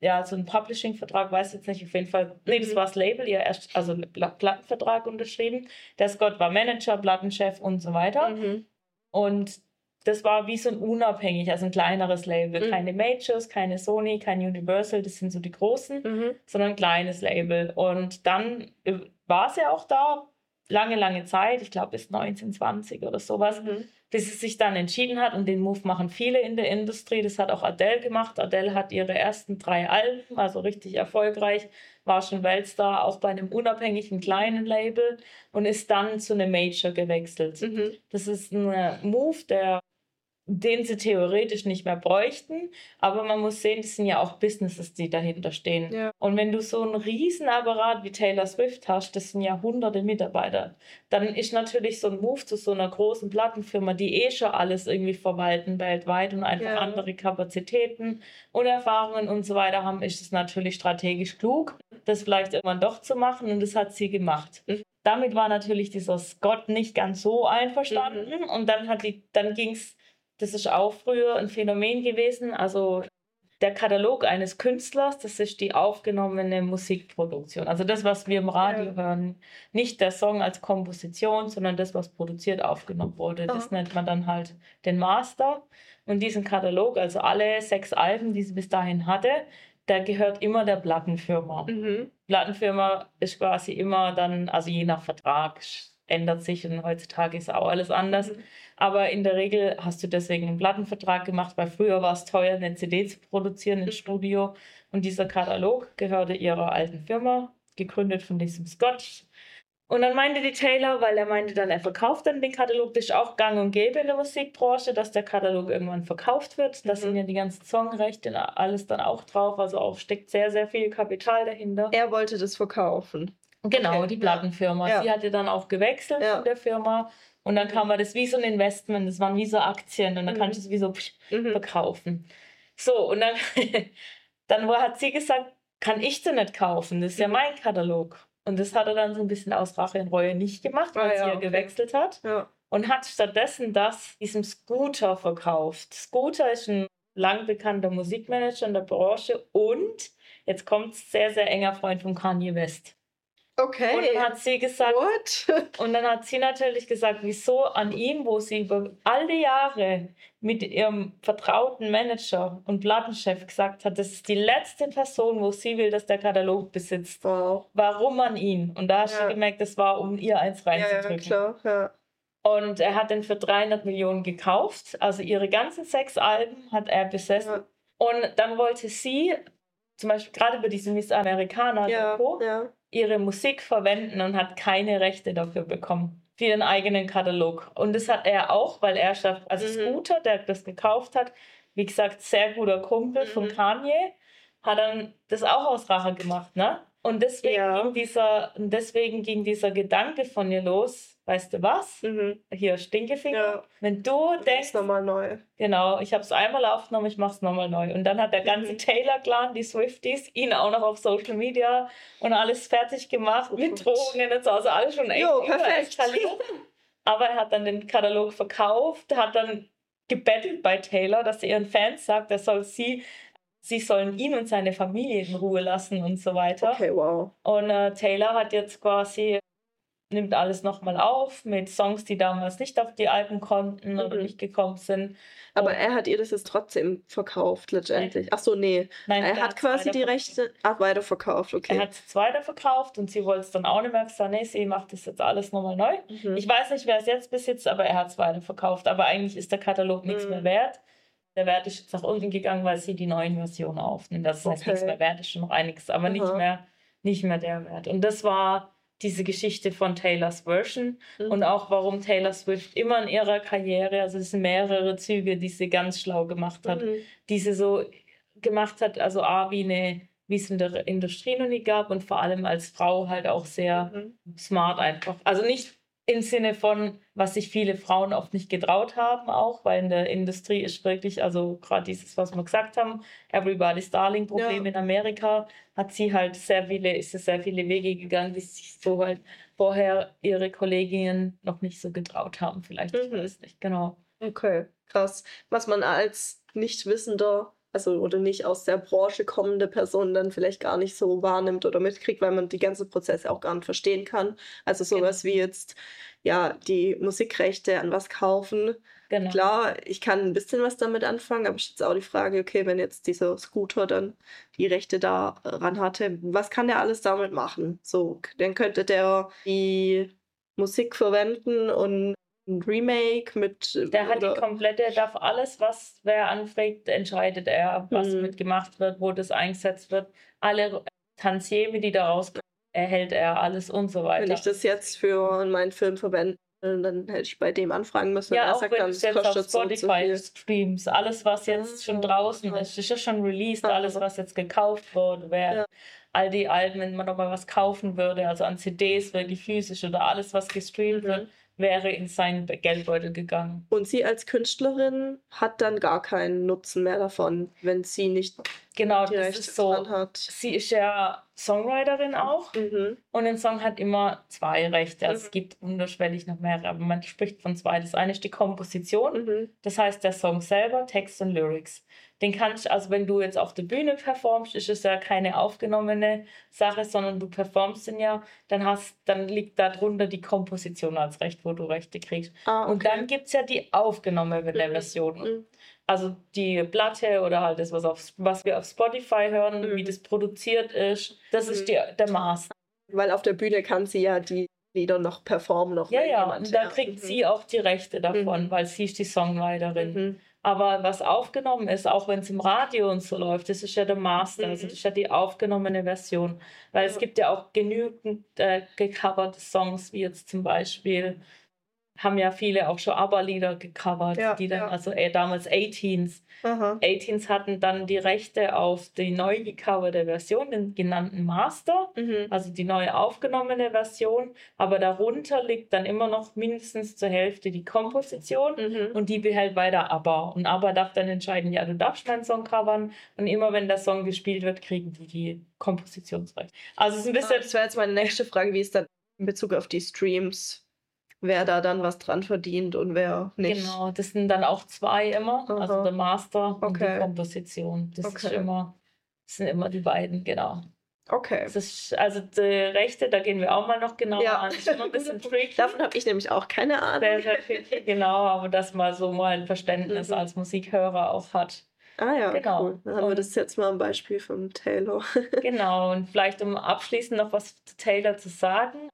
ja, so ein Publishing-Vertrag, weiß jetzt nicht, auf jeden Fall, nee, das
Mhm.
war das Label, ihr erst, also Plattenvertrag unterschrieben. Der Scott war Manager, Plattenchef und so weiter.
Mhm.
Und das war wie so ein unabhängig, also ein kleineres Label.
Mhm.
Keine Majors, keine Sony, kein Universal, das sind so die großen,
Mhm.
sondern ein kleines Label. Und dann äh, war es ja auch da, lange, lange Zeit, ich glaube bis 1920 oder sowas,
Mhm.
bis es sich dann entschieden hat. Und den Move machen viele in der Industrie. Das hat auch Adele gemacht. Adele hat ihre ersten drei Alben, also richtig erfolgreich, war schon Weltstar, auch bei einem unabhängigen kleinen Label und ist dann zu einem Major gewechselt.
Mhm.
Das ist ein Move, der, den sie theoretisch nicht mehr bräuchten, aber man muss sehen, das sind ja auch Businesses, die dahinter stehen.
Ja.
Und wenn du so einen Riesenapparat wie Taylor Swift hast, das sind ja hunderte Mitarbeiter, dann ist natürlich so ein Move zu so einer großen Plattenfirma, die eh schon alles irgendwie verwalten weltweit und einfach
Ja.
andere Kapazitäten und Erfahrungen und so weiter haben, ist es natürlich strategisch klug, das vielleicht irgendwann doch zu machen und das hat sie gemacht.
Mhm.
Damit war natürlich dieser Scott nicht ganz so einverstanden und dann hat die, dann ging es, das ist auch früher ein Phänomen gewesen, also der Katalog eines Künstlers, das ist die aufgenommene Musikproduktion. Also das, was wir im Radio
Ja.
hören, nicht der Song als Komposition, sondern das, was produziert aufgenommen wurde. Das
Aha.
nennt man dann halt den Master. Und diesen Katalog, also alle sechs Alben, die sie bis dahin hatte, der gehört immer der Plattenfirma.
Mhm.
Plattenfirma ist quasi immer dann, also je nach Vertrag, ändert sich und heutzutage ist auch alles anders. Mhm. Aber in der Regel hast du deswegen einen Plattenvertrag gemacht, weil früher war es teuer, eine CD zu produzieren im mhm. Studio. Und dieser Katalog gehörte ihrer alten Firma, gegründet von diesem Scott. Und dann meinte die Taylor, weil er meinte dann, er verkauft dann den Katalog, das ist auch gang und gäbe in der Musikbranche, dass der Katalog irgendwann verkauft wird. Da mhm. sind ja die ganzen Songrechte, alles dann auch drauf. Also auch steckt sehr, sehr viel Kapital dahinter.
Er wollte das verkaufen.
Genau, okay. die Plattenfirma. Ja. Sie hatte dann auch gewechselt ja. von der Firma und dann kam man das wie so ein Investment, das waren wie so Aktien und dann mhm. kannst du es wie so psch, mhm. verkaufen. So, und dann, [LAUGHS] dann hat sie gesagt, kann ich sie nicht kaufen, das ist ja mhm. mein Katalog. Und das hat er dann so ein bisschen aus Rache und Reue nicht gemacht, weil ah, ja, sie ja okay. gewechselt hat. Ja. Und hat stattdessen das diesem Scooter verkauft. Scooter ist ein lang bekannter Musikmanager in der Branche und jetzt kommt sehr, sehr enger Freund von Kanye West.
Okay.
Und dann hat sie gesagt, What? [LAUGHS] und dann hat sie natürlich gesagt, wieso an ihn, wo sie über all die Jahre mit ihrem vertrauten Manager und Plattenchef gesagt hat, das ist die letzte Person, wo sie will, dass der Katalog besitzt. Wow. Warum an ihn? Und da hast ja. du gemerkt, das war, um ihr eins reinzudrücken. Ja, ja, klar, ja. Und er hat den für 300 Millionen gekauft. Also ihre ganzen sechs Alben hat er besessen. Ja. Und dann wollte sie, zum Beispiel gerade bei diesem Miss Americana, ja, ja ihre Musik verwenden und hat keine Rechte dafür bekommen. Für ihren eigenen Katalog. Und das hat er auch, weil er schafft, also mhm. Scooter, der das gekauft hat, wie gesagt, sehr guter Kumpel mhm. von Kanye, hat dann das auch aus Rache gemacht, ne? Und deswegen, ja. ging dieser, deswegen ging dieser Gedanke von ihr los, weißt du was? Mhm. Hier, Stinkefinger. Ja. Wenn du
denkst. nochmal neu.
Genau, ich habe es einmal aufgenommen, ich mache es nochmal neu. Und dann hat der ganze mhm. Taylor-Clan, die Swifties, ihn auch noch auf Social Media und alles fertig gemacht, oh mit Drohungen und so. Also alles schon echt jo, perfekt. Aber er hat dann den Katalog verkauft, hat dann gebettelt bei Taylor, dass er ihren Fans sagt, er soll sie sie sollen ihn und seine Familie in Ruhe lassen und so weiter.
Okay, wow.
Und äh, Taylor hat jetzt quasi nimmt alles nochmal auf mit Songs, die damals nicht auf die Alben konnten mhm. oder nicht gekommen sind.
Aber und er hat ihr das jetzt trotzdem verkauft, letztendlich. Nein. Ach so, nee. Nein, er hat quasi die Rechte ach, weiterverkauft, okay.
Er hat es weiterverkauft und sie wollte es dann auch nicht mehr gesagt, nee, sie macht das jetzt alles nochmal neu. Mhm. Ich weiß nicht, wer es jetzt besitzt, aber er hat es weiterverkauft. Aber eigentlich ist der Katalog nichts mhm. mehr wert der Wert ist jetzt nach unten gegangen, weil sie die neuen Versionen aufnehmen. Das heißt, okay. nichts mehr wert ist schon noch einiges, aber nicht mehr, nicht mehr der Wert. Und das war diese Geschichte von Taylors Version mhm. und auch warum Taylor Swift immer in ihrer Karriere, also es sind mehrere Züge, die sie ganz schlau gemacht hat, mhm. die sie so gemacht hat, also A, wie eine wie es in der Industrie noch nie gab und vor allem als Frau halt auch sehr mhm. smart einfach. Also nicht im Sinne von, was sich viele Frauen oft nicht getraut haben, auch, weil in der Industrie ist wirklich, also gerade dieses, was wir gesagt haben, Everybody's Darling Problem ja. in Amerika, hat sie halt sehr viele, ist es sehr viele Wege gegangen, die sich so halt vorher ihre Kolleginnen noch nicht so getraut haben, vielleicht, mhm. ich weiß nicht, genau.
Okay, krass. Was man als Nichtwissender also oder nicht aus der Branche kommende Person dann vielleicht gar nicht so wahrnimmt oder mitkriegt, weil man die ganze Prozesse auch gar nicht verstehen kann. Also sowas genau. wie jetzt ja die Musikrechte an was kaufen. Genau. Klar, ich kann ein bisschen was damit anfangen, aber es ist jetzt auch die Frage, okay, wenn jetzt dieser Scooter dann die Rechte daran hatte, was kann der alles damit machen? So, dann könnte der die Musik verwenden und ein Remake mit.
Äh, der hat die komplette, er darf alles, was wer anfragt, entscheidet er, was mhm. mitgemacht wird, wo das eingesetzt wird. Alle Tantieme, die daraus erhält er alles und so weiter.
Wenn ich das jetzt für meinen Film verwende, dann hätte ich bei dem anfragen müssen.
Ja, auch sagt, wenn dann, jetzt auf Spotify so streams, alles was jetzt schon ah, draußen ist, ist ja schon released, alles was jetzt gekauft wurde, wer ja. all die Alben, wenn man nochmal was kaufen würde, also an CDs, wirklich physisch oder alles was gestreamt mhm. wird, wäre in seinen Geldbeutel gegangen.
Und sie als Künstlerin hat dann gar keinen Nutzen mehr davon, wenn sie nicht
genau das ist so. Sie ist ja Songwriterin auch mhm. und ein Song hat immer zwei Rechte. Also mhm. Es gibt unterschwellig noch mehrere, aber man spricht von zwei. Das eine ist die Komposition, mhm. das heißt der Song selber, Text und Lyrics. Den kannst du, also wenn du jetzt auf der Bühne performst, ist es ja keine aufgenommene Sache, sondern du performst den ja, dann hast, dann liegt darunter die Komposition als Recht, wo du Rechte kriegst. Ah, okay. Und dann gibt es ja die aufgenommene mhm. Version. Also die Platte oder halt das, was, auf, was wir auf Spotify hören, mhm. wie das produziert ist, das ist mhm. die, der Maß.
Weil auf der Bühne kann sie ja die Lieder noch performen noch.
Ja, ja, und da
ja.
kriegt
Mhm.
sie auch die Rechte davon,
Mhm.
weil sie ist die Songwriterin.
Mhm.
Aber was aufgenommen ist, auch wenn es im Radio und so läuft, das ist ja der Master, also
Mhm.
das ist ja die aufgenommene Version. Weil es
Ja.
gibt ja auch genügend äh, gecoverte Songs, wie jetzt zum Beispiel, haben ja viele auch schon ABBA-Lieder gecovert,
Ja,
die dann,
ja.
also äh, damals 18s.
Aha.
18s hatten dann die Rechte auf die neu gecoverte Version, den genannten Master,
Mhm.
also die neu aufgenommene Version, aber darunter liegt dann immer noch mindestens zur Hälfte die Komposition
Mhm.
und die behält weiter ABBA. Und ABBA darf dann entscheiden, ja, du darfst meinen Song covern. Und immer wenn der Song gespielt wird, kriegen die die Kompositionsrechte. Also es ist ein bisschen,
Das wäre jetzt meine nächste Frage, wie ist dann in Bezug auf die Streams, wer da dann was dran verdient und wer nicht.
genau, das sind dann auch zwei immer, also
Aha.
der Master und die
Okay.
Komposition. Das ist
Okay.
immer, das sind immer die beiden, genau.
Okay.
Das ist, also die Rechte, da gehen wir auch mal noch genauer
Ja.
an. Das ist immer ein bisschen [LAUGHS] tricky.
Davon habe ich nämlich auch keine Ahnung.
Sehr, sehr tricky, genau, aber dass man so mal ein Verständnis
Mhm.
als Musikhörer auch hat.
Ah ja,
Genau.
cool. Dann haben wir
Und-
das jetzt mal am Beispiel von Taylor. [LAUGHS]
Genau, und vielleicht um abschließend noch was zu Taylor zu sagen.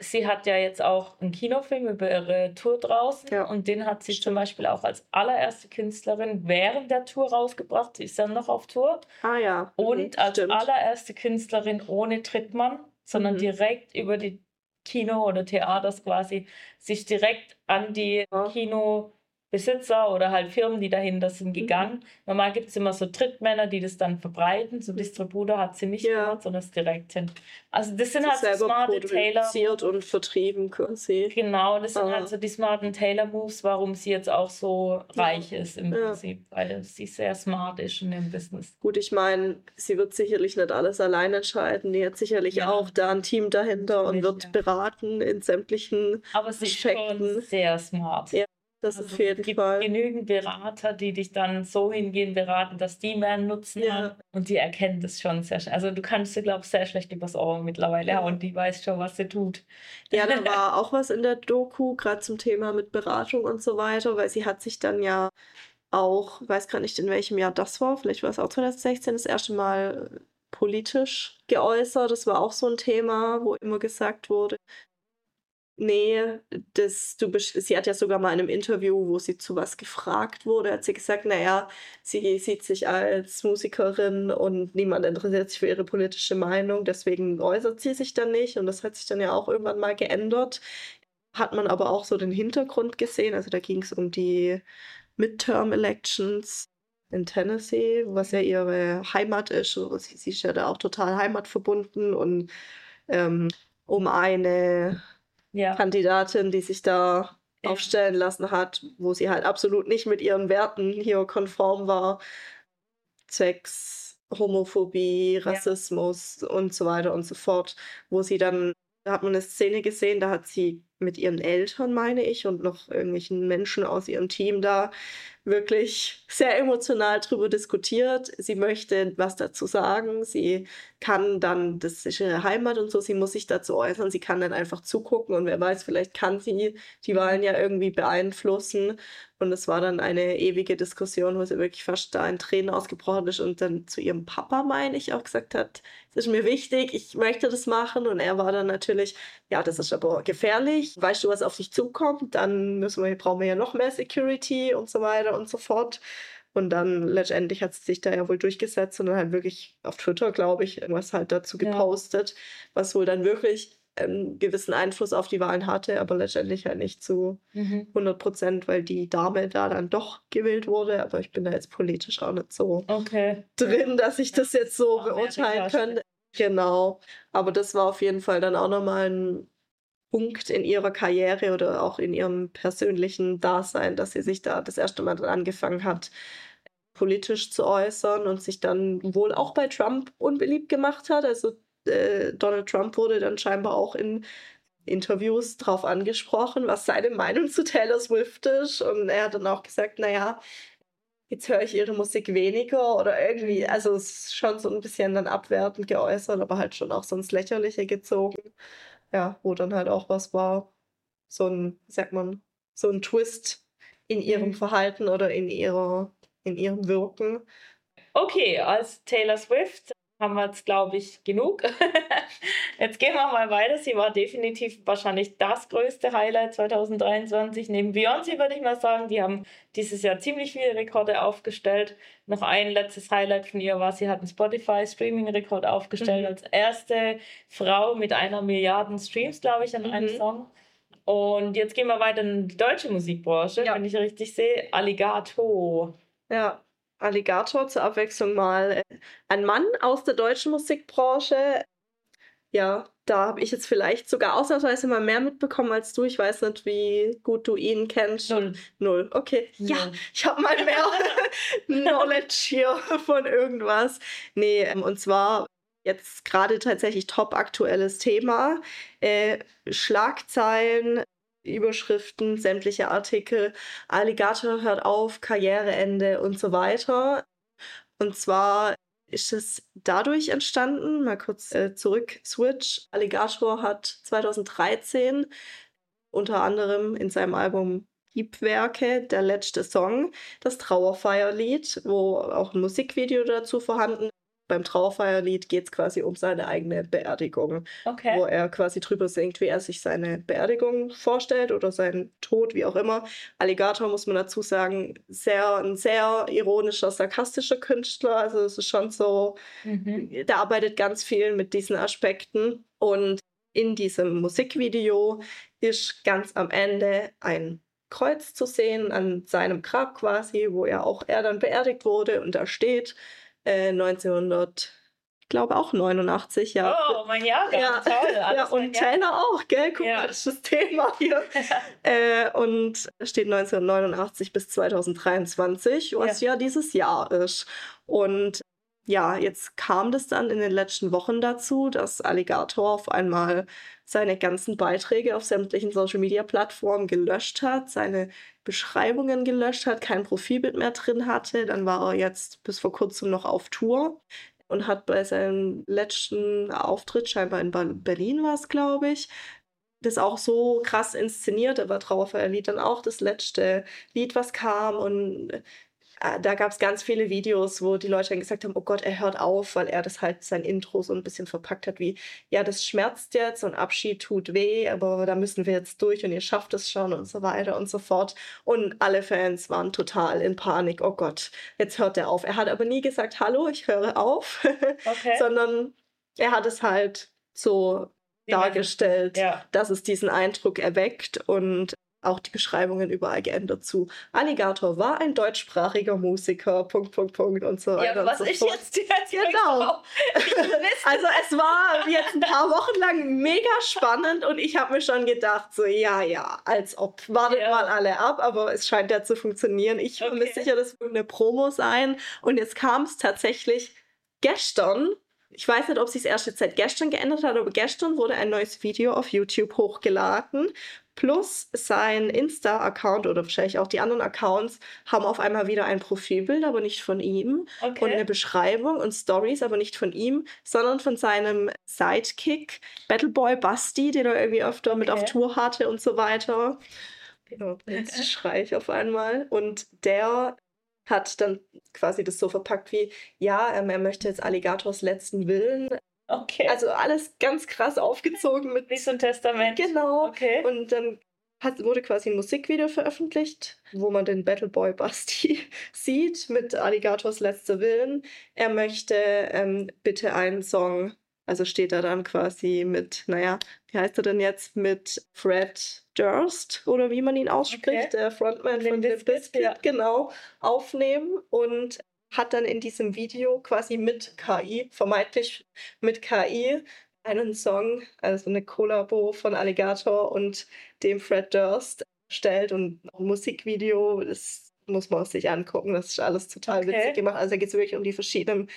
Sie hat ja jetzt auch einen Kinofilm über ihre Tour draußen
Ja.
und den hat sie zum Beispiel auch als allererste Künstlerin während der Tour rausgebracht. Sie ist dann noch auf Tour.
Ah ja.
Und
mhm,
als
stimmt.
allererste Künstlerin ohne Trittmann, sondern
Mhm.
direkt über die Kino- oder Theaters quasi, sich direkt an die
Ja.
Kinobesitzer oder halt Firmen, die dahinter sind,
Mhm.
gegangen. Normal gibt es immer so Trittmänner, die das dann verbreiten. So Distributor hat sie nicht
Ja.
gemacht, sondern es direkt hin. Also das sind
Das
halt so smarte Taylor.
und vertrieben quasi.
Genau, das sind
Aha.
halt so die smarten Taylor-Moves, warum sie jetzt auch so reich ist im
Ja.
Prinzip, weil sie sehr smart ist in dem Business.
Gut, ich meine, sie wird sicherlich nicht alles allein entscheiden. Die hat sicherlich
Ja.
auch da ein Team dahinter und
Natürlich,
wird
ja.
beraten in sämtlichen.
Aber sie ist schon sehr smart.
Ja, Das
Also
auf jeden
es gibt
Fall.
genügend Berater, die dich dann so hingehen beraten, dass die mehr Nutzen
Ja.
haben. Und die erkennen das schon sehr schnell. Also du kannst sie, glaube ich, sehr schlecht übers Ohr mittlerweile
Ja.
hauen. Die weiß schon, was sie tut.
Ja, da [LAUGHS] war auch was in der Doku, gerade zum Thema mit Beratung und so weiter, weil sie hat sich dann ja auch, weiß gar nicht in welchem Jahr das war, vielleicht war es auch 2016, das erste Mal politisch geäußert. Das war auch so ein Thema, wo immer gesagt wurde, nee, das, du, sie hat ja sogar mal in einem Interview, wo sie zu was gefragt wurde, hat sie gesagt, naja, sie sieht sich als Musikerin und niemand interessiert sich für ihre politische Meinung, deswegen äußert sie sich dann nicht und das hat sich dann ja auch irgendwann mal geändert. Hat man aber auch so den Hintergrund gesehen, also da ging es um die Midterm Elections in Tennessee, was ja ihre Heimat ist. So, Sie, sie ist ja da auch total heimatverbunden und ähm, um eine
Ja.
Kandidatin, die sich da
Ja.
aufstellen lassen hat, wo sie halt absolut nicht mit ihren Werten hier konform war, zwecks Homophobie, Rassismus und so weiter und so fort, wo sie dann, da hat man eine Szene gesehen, da hat sie mit ihren Eltern, meine ich, und noch irgendwelchen Menschen aus ihrem Team da wirklich sehr emotional drüber diskutiert. Sie möchte was dazu sagen. Sie kann dann, das ist ihre Heimat und so, sie muss sich dazu äußern. Sie kann dann einfach zugucken und wer weiß, vielleicht kann sie die Wahlen ja irgendwie beeinflussen. Und es war dann eine ewige Diskussion, wo sie wirklich fast da in Tränen ausgebrochen ist und dann zu ihrem Papa, meine ich, auch gesagt hat, es ist mir wichtig, ich möchte das machen. Und er war dann natürlich, ja, das ist aber gefährlich. Weißt du, was auf dich zukommt? Dann müssen wir, brauchen wir ja noch mehr Security und so weiter und so fort. Und dann letztendlich hat sie sich da ja wohl durchgesetzt und dann halt wirklich auf Twitter, glaube ich, irgendwas halt dazu
Ja.
gepostet, was wohl dann wirklich einen gewissen Einfluss auf die Wahlen hatte, aber letztendlich halt nicht zu
Mhm.
100 Prozent, weil die Dame da dann doch gewählt wurde. Aber ich bin da jetzt politisch auch nicht so
Okay.
drin, dass ich das jetzt so beurteilen könnte. Genau. Aber das war auf jeden Fall dann auch nochmal ein Punkt in ihrer Karriere oder auch in ihrem persönlichen Dasein, dass sie sich da das erste Mal dann angefangen hat, politisch zu äußern und sich dann wohl auch bei Trump unbeliebt gemacht hat. Also äh, Donald Trump wurde dann scheinbar auch in Interviews darauf angesprochen, was seine Meinung zu Taylor Swift ist. Und er hat dann auch gesagt, naja, jetzt höre ich ihre Musik weniger oder irgendwie, also es ist schon so ein bisschen dann abwertend geäußert, aber halt schon auch so ins Lächerliche gezogen. Ja, wo dann halt auch was war, so ein, sagt man, so ein Twist in ihrem
Mhm.
Verhalten oder in ihrer, in ihrem Wirken.
Okay, als Taylor Swift haben wir jetzt, glaube ich, genug. [LAUGHS] jetzt gehen wir mal weiter. Sie war definitiv wahrscheinlich das größte Highlight 2023. Neben Beyoncé würde ich mal sagen, die haben dieses Jahr ziemlich viele Rekorde aufgestellt. Noch ein letztes Highlight von ihr war, sie hat einen Spotify-Streaming-Rekord aufgestellt mhm. als erste Frau mit einer Milliarde Streams, glaube ich, an mhm. einem Song. Und jetzt gehen wir weiter in die deutsche Musikbranche, ja. wenn ich richtig sehe. Alligator.
Ja, Alligator zur Abwechslung mal äh, ein Mann aus der deutschen Musikbranche. Ja, da habe ich jetzt vielleicht sogar ausnahmsweise mal mehr mitbekommen als du. Ich weiß nicht, wie gut du ihn kennst.
Null.
Null, okay. Null. Ja, ich habe mal mehr [LAUGHS] Knowledge hier von irgendwas. Nee, ähm, und zwar jetzt gerade tatsächlich top aktuelles Thema. Äh, Schlagzeilen Überschriften, sämtliche Artikel, Alligator hört auf, Karriereende und so weiter. Und zwar ist es dadurch entstanden, mal kurz äh, zurück, Switch. Alligator hat 2013 unter anderem in seinem Album Hiebwerke, der letzte Song, das Trauerfeierlied, wo auch ein Musikvideo dazu vorhanden beim Trauerfeierlied geht es quasi um seine eigene Beerdigung,
okay.
wo er quasi drüber singt, wie er sich seine Beerdigung vorstellt oder seinen Tod, wie auch immer. Alligator muss man dazu sagen, sehr ein sehr ironischer, sarkastischer Künstler. Also es ist schon so, mhm. der arbeitet ganz viel mit diesen Aspekten und in diesem Musikvideo ist ganz am Ende ein Kreuz zu sehen an seinem Grab quasi, wo er auch er dann beerdigt wurde und da steht 1900, äh, ich glaube auch 89, ja.
Oh, mein Jahrgang, ja. toll.
ja, und Taylor auch, gell? Guck ja. mal, das ist das Thema [LAUGHS] hier. äh, und steht 1989 bis 2023, was ja. ja dieses Jahr ist. Und ja, jetzt kam das dann in den letzten Wochen dazu, dass Alligator auf einmal seine ganzen Beiträge auf sämtlichen Social-Media-Plattformen gelöscht hat, seine Beschreibungen gelöscht hat, kein Profilbild mehr drin hatte. Dann war er jetzt bis vor kurzem noch auf Tour und hat bei seinem letzten Auftritt, scheinbar in Berlin war es, glaube ich, das auch so krass inszeniert. Er war Trauerfeierlied dann auch das letzte Lied, was kam und da gab es ganz viele Videos, wo die Leute dann gesagt haben, oh Gott, er hört auf, weil er das halt sein Intro so ein bisschen verpackt hat wie, ja, das schmerzt jetzt und Abschied tut weh, aber da müssen wir jetzt durch und ihr schafft es schon und so weiter und so fort. Und alle Fans waren total in Panik, oh Gott, jetzt hört er auf. Er hat aber nie gesagt, hallo, ich höre auf, [LAUGHS] okay. sondern er hat es halt so dargestellt, ja. dass es diesen Eindruck erweckt und auch die Beschreibungen überall geändert zu Alligator war ein deutschsprachiger Musiker, Punkt, Punkt, Punkt und so weiter.
Ja, was
so
ich fort. jetzt direkt
Genau. [LAUGHS] [LAUGHS] also es war [LAUGHS] jetzt ein paar Wochen lang mega spannend und ich habe mir schon gedacht, so ja, ja, als ob, wartet ja. mal alle ab, aber es scheint ja zu funktionieren. Ich okay. bin mir sicher, das wird eine Promo sein und jetzt kam es tatsächlich gestern ich weiß nicht, ob sich es erst jetzt seit gestern geändert hat, aber gestern wurde ein neues Video auf YouTube hochgeladen, Plus sein Insta-Account oder wahrscheinlich auch die anderen Accounts haben auf einmal wieder ein Profilbild, aber nicht von ihm. Okay. Und eine Beschreibung und Stories, aber nicht von ihm, sondern von seinem Sidekick, Battleboy Basti, den er irgendwie öfter okay. mit auf Tour hatte und so weiter. Genau, jetzt schreie ich auf einmal. Und der hat dann quasi das so verpackt wie, ja, ähm, er möchte jetzt Alligators letzten Willen
Okay.
Also alles ganz krass aufgezogen mit.
Wie so ein Testament.
Genau.
Okay.
Und dann hat, wurde quasi ein Musikvideo veröffentlicht, wo man den Battle Boy Basti [LAUGHS] sieht mit Alligators letzter Willen. Er möchte ähm, bitte einen Song, also steht er dann quasi mit, naja, wie heißt er denn jetzt, mit Fred Durst oder wie man ihn ausspricht, okay. der Frontman von Limp Bizkit, ja. genau, aufnehmen und hat dann in diesem Video quasi mit KI, vermeintlich mit KI, einen Song, also eine Kollabo von Alligator und dem Fred Durst erstellt und ein Musikvideo, das muss man sich angucken, das ist alles total okay. witzig gemacht. Also da geht es wirklich um die verschiedenen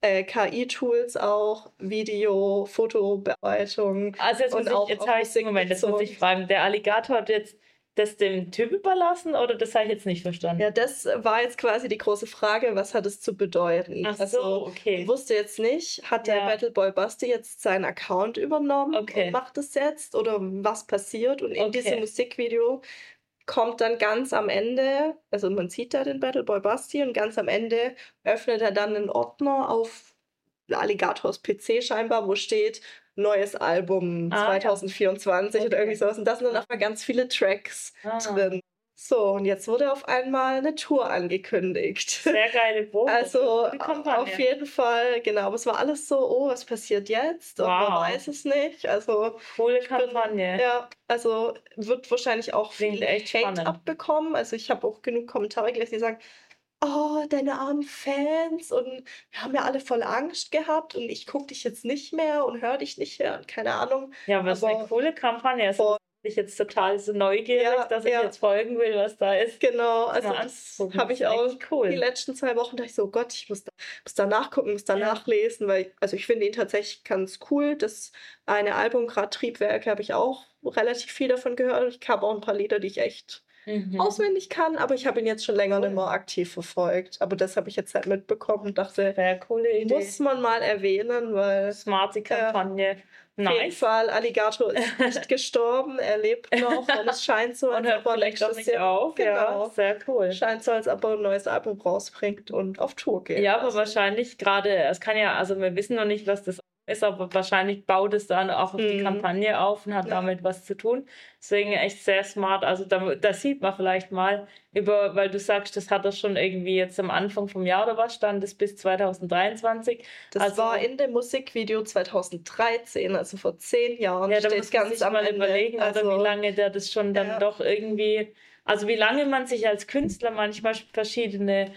äh, KI-Tools auch, Video, Fotobearbeitung.
Also jetzt, muss ich, jetzt habe ich, Moment, jetzt muss ich fragen, der Alligator hat jetzt das dem Typ überlassen oder das habe ich jetzt nicht verstanden?
Ja, das war jetzt quasi die große Frage, was hat es zu bedeuten?
Ach so, also, okay.
Ich wusste jetzt nicht, hat ja. der Battleboy Basti jetzt seinen Account übernommen
okay.
und macht es jetzt oder was passiert? Und in okay. diesem Musikvideo kommt dann ganz am Ende, also man sieht da den Battleboy Basti und ganz am Ende öffnet er dann einen Ordner auf Alligators PC scheinbar, wo steht neues Album ah, 2024 ja. oder irgendwie sowas. Und da sind dann auch mal ganz viele Tracks ah. drin. So, und jetzt wurde auf einmal eine Tour angekündigt.
Sehr geile Probe.
Also auf jeden Fall, genau. Aber es war alles so, oh, was passiert jetzt? Und wow. man weiß es nicht. Also
coole Kampagne.
Bin, ja, also wird wahrscheinlich auch viel Hate spannend. abbekommen. Also ich habe auch genug Kommentare gelesen, die sagen, oh, deine armen Fans und wir haben ja alle voll Angst gehabt und ich gucke dich jetzt nicht mehr und höre dich nicht mehr und keine Ahnung.
Ja, aber es ist eine coole Kampagne. Also ich jetzt total so neugierig, ja, dass ich ja. jetzt folgen will, was da ist.
Genau, also ja, das habe ich auch cool. die letzten zwei Wochen dachte ich so, Gott, ich muss da, muss da nachgucken, muss da nachlesen, weil, also ich finde ihn tatsächlich ganz cool. Das eine Album, gerade Triebwerke, habe ich auch relativ viel davon gehört. Ich habe auch ein paar Lieder, die ich echt mhm. auswendig kann, aber ich habe ihn jetzt schon länger cool. nicht mehr aktiv verfolgt. Aber das habe ich jetzt halt mitbekommen und dachte,
coole Idee.
muss man mal erwähnen, weil.
Smarte Kampagne.
Nice. Auf jeden Fall, Alligator ist [LAUGHS] nicht gestorben, er lebt noch und es scheint so, [LAUGHS]
als ob er nächstes Jahr auf. Genau. Ja, sehr cool.
Scheint so, als ob er ein neues Album rausbringt und auf Tour geht.
Ja, aber also. wahrscheinlich gerade, es kann ja, also wir wissen noch nicht, was das ist aber wahrscheinlich baut es dann auch auf die mhm. Kampagne auf und hat ja. damit was zu tun. Deswegen echt sehr smart. Also da, da, sieht man vielleicht mal über, weil du sagst, das hat er schon irgendwie jetzt am Anfang vom Jahr oder was stand es bis 2023.
Das also, war in dem Musikvideo 2013, also vor zehn Jahren.
Ja, da muss man sich mal Ende. überlegen, also, oder wie lange der das schon dann ja. doch irgendwie, also wie lange man sich als Künstler manchmal verschiedene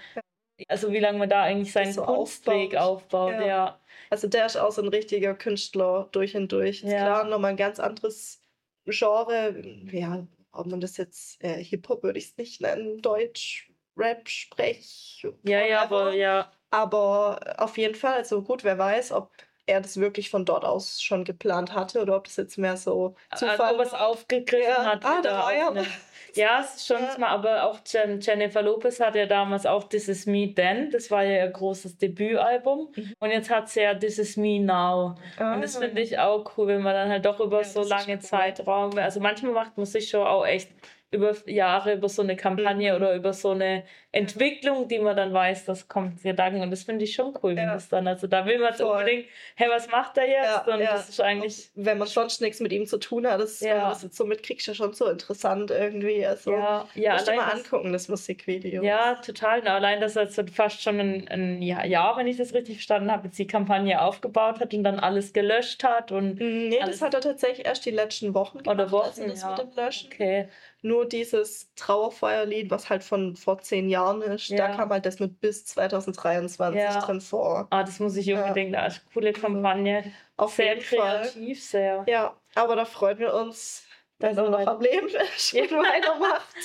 also wie lange man da eigentlich seinen so Kunstweg aufbaut, aufbaut ja. ja.
Also der ist auch so ein richtiger Künstler durch und durch. Ja. Klar, nochmal ein ganz anderes Genre. Ja, ob man das jetzt äh, Hip-Hop würde ich es nicht nennen, Deutsch, Rap, Sprech.
Ja, ja, aber ja.
Aber auf jeden Fall, also gut, wer weiß, ob er das wirklich von dort aus schon geplant hatte oder ob das jetzt mehr so
Zufall also, ob es aufgegriffen ja. hat.
Ah, da war ja. [LAUGHS]
Ja, es ist schon ja. mal, aber auch Jennifer Lopez hat ja damals auch This Is Me Then, das war ja ihr großes Debütalbum. Mhm. Und jetzt hat sie ja This Is Me Now. Ah. Und das finde ich auch cool, wenn man dann halt doch über ja, so lange cool. Zeitraum, also manchmal macht man sich schon auch echt über Jahre über so eine Kampagne mhm. oder über so eine Entwicklung, die man dann weiß, das kommt Gedanken und das finde ich schon cool, wenn ja. das dann, also da will man so unbedingt, hey, was macht er jetzt? Ja, und ja. das ist eigentlich...
Und wenn man sonst nichts mit ihm zu tun hat, das, ja. das jetzt so mitkriegt, ja schon so interessant irgendwie, also
ja, ja,
musst mal angucken, das Musikvideo.
Ja, total, und allein, dass er jetzt fast schon ein, ein Jahr, wenn ich das richtig verstanden habe, jetzt die Kampagne aufgebaut hat und dann alles gelöscht hat und...
Mm, nee,
das
hat er tatsächlich erst die letzten Wochen
gemacht, oder Wochen,
also das
ja.
mit dem Löschen.
Okay
nur dieses Trauerfeuerlied, was halt von vor zehn Jahren ist, ja. da kam halt das mit bis 2023 ja. drin vor.
Ah, das muss ich unbedingt, ja. coole Kampagne.
Auf sehr kreativ, Fall. sehr. Ja, aber da freuen wir uns, dass er noch am Leben ist und weitermacht.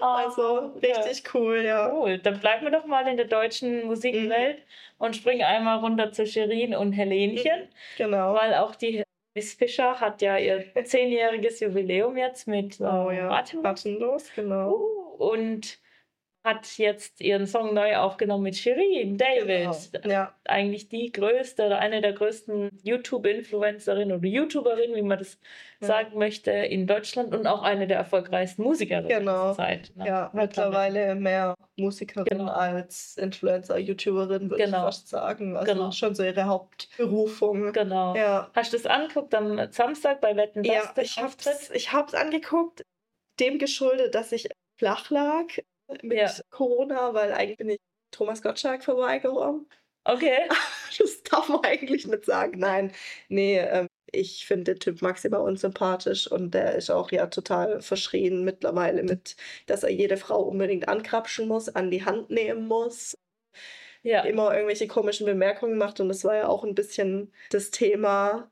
oh, [LAUGHS] also richtig ja. cool, ja.
Cool, dann bleiben wir doch mal in der deutschen Musikwelt mhm. und springen einmal runter zu Shirin und Helenchen.
Genau.
Weil auch die Miss Fischer hat ja ihr [LAUGHS] zehnjähriges Jubiläum jetzt mit
oh, ja. Atemlos. Atemlos, genau.
Uh, und hat jetzt ihren Song neu aufgenommen mit Shirin David.
Genau. Ja.
Eigentlich die größte oder eine der größten YouTube-Influencerinnen oder YouTuberin, wie man das ja. sagen möchte, in Deutschland und auch eine der erfolgreichsten Musikerinnen
genau.
der Zeit.
Ne? Ja, mittlerweile mehr Musikerin genau. als Influencer, YouTuberin, würde genau. ich fast sagen. Also genau. schon so ihre Hauptberufung.
Genau.
Ja.
Hast du es angeguckt am Samstag bei Wetten?
Ja, ich habe es ich angeguckt, dem geschuldet, dass ich flach lag mit ja. Corona, weil eigentlich bin ich Thomas Gottschalk vorbeigekommen.
Okay. [LAUGHS]
Das darf man eigentlich nicht sagen. Nein, nee, ähm, ich finde den Typ maximal unsympathisch und der ist auch ja total verschrien mittlerweile mit, dass er jede Frau unbedingt ankrapschen muss, an die Hand nehmen muss. Ja. Immer irgendwelche komischen Bemerkungen macht und das war ja auch ein bisschen das Thema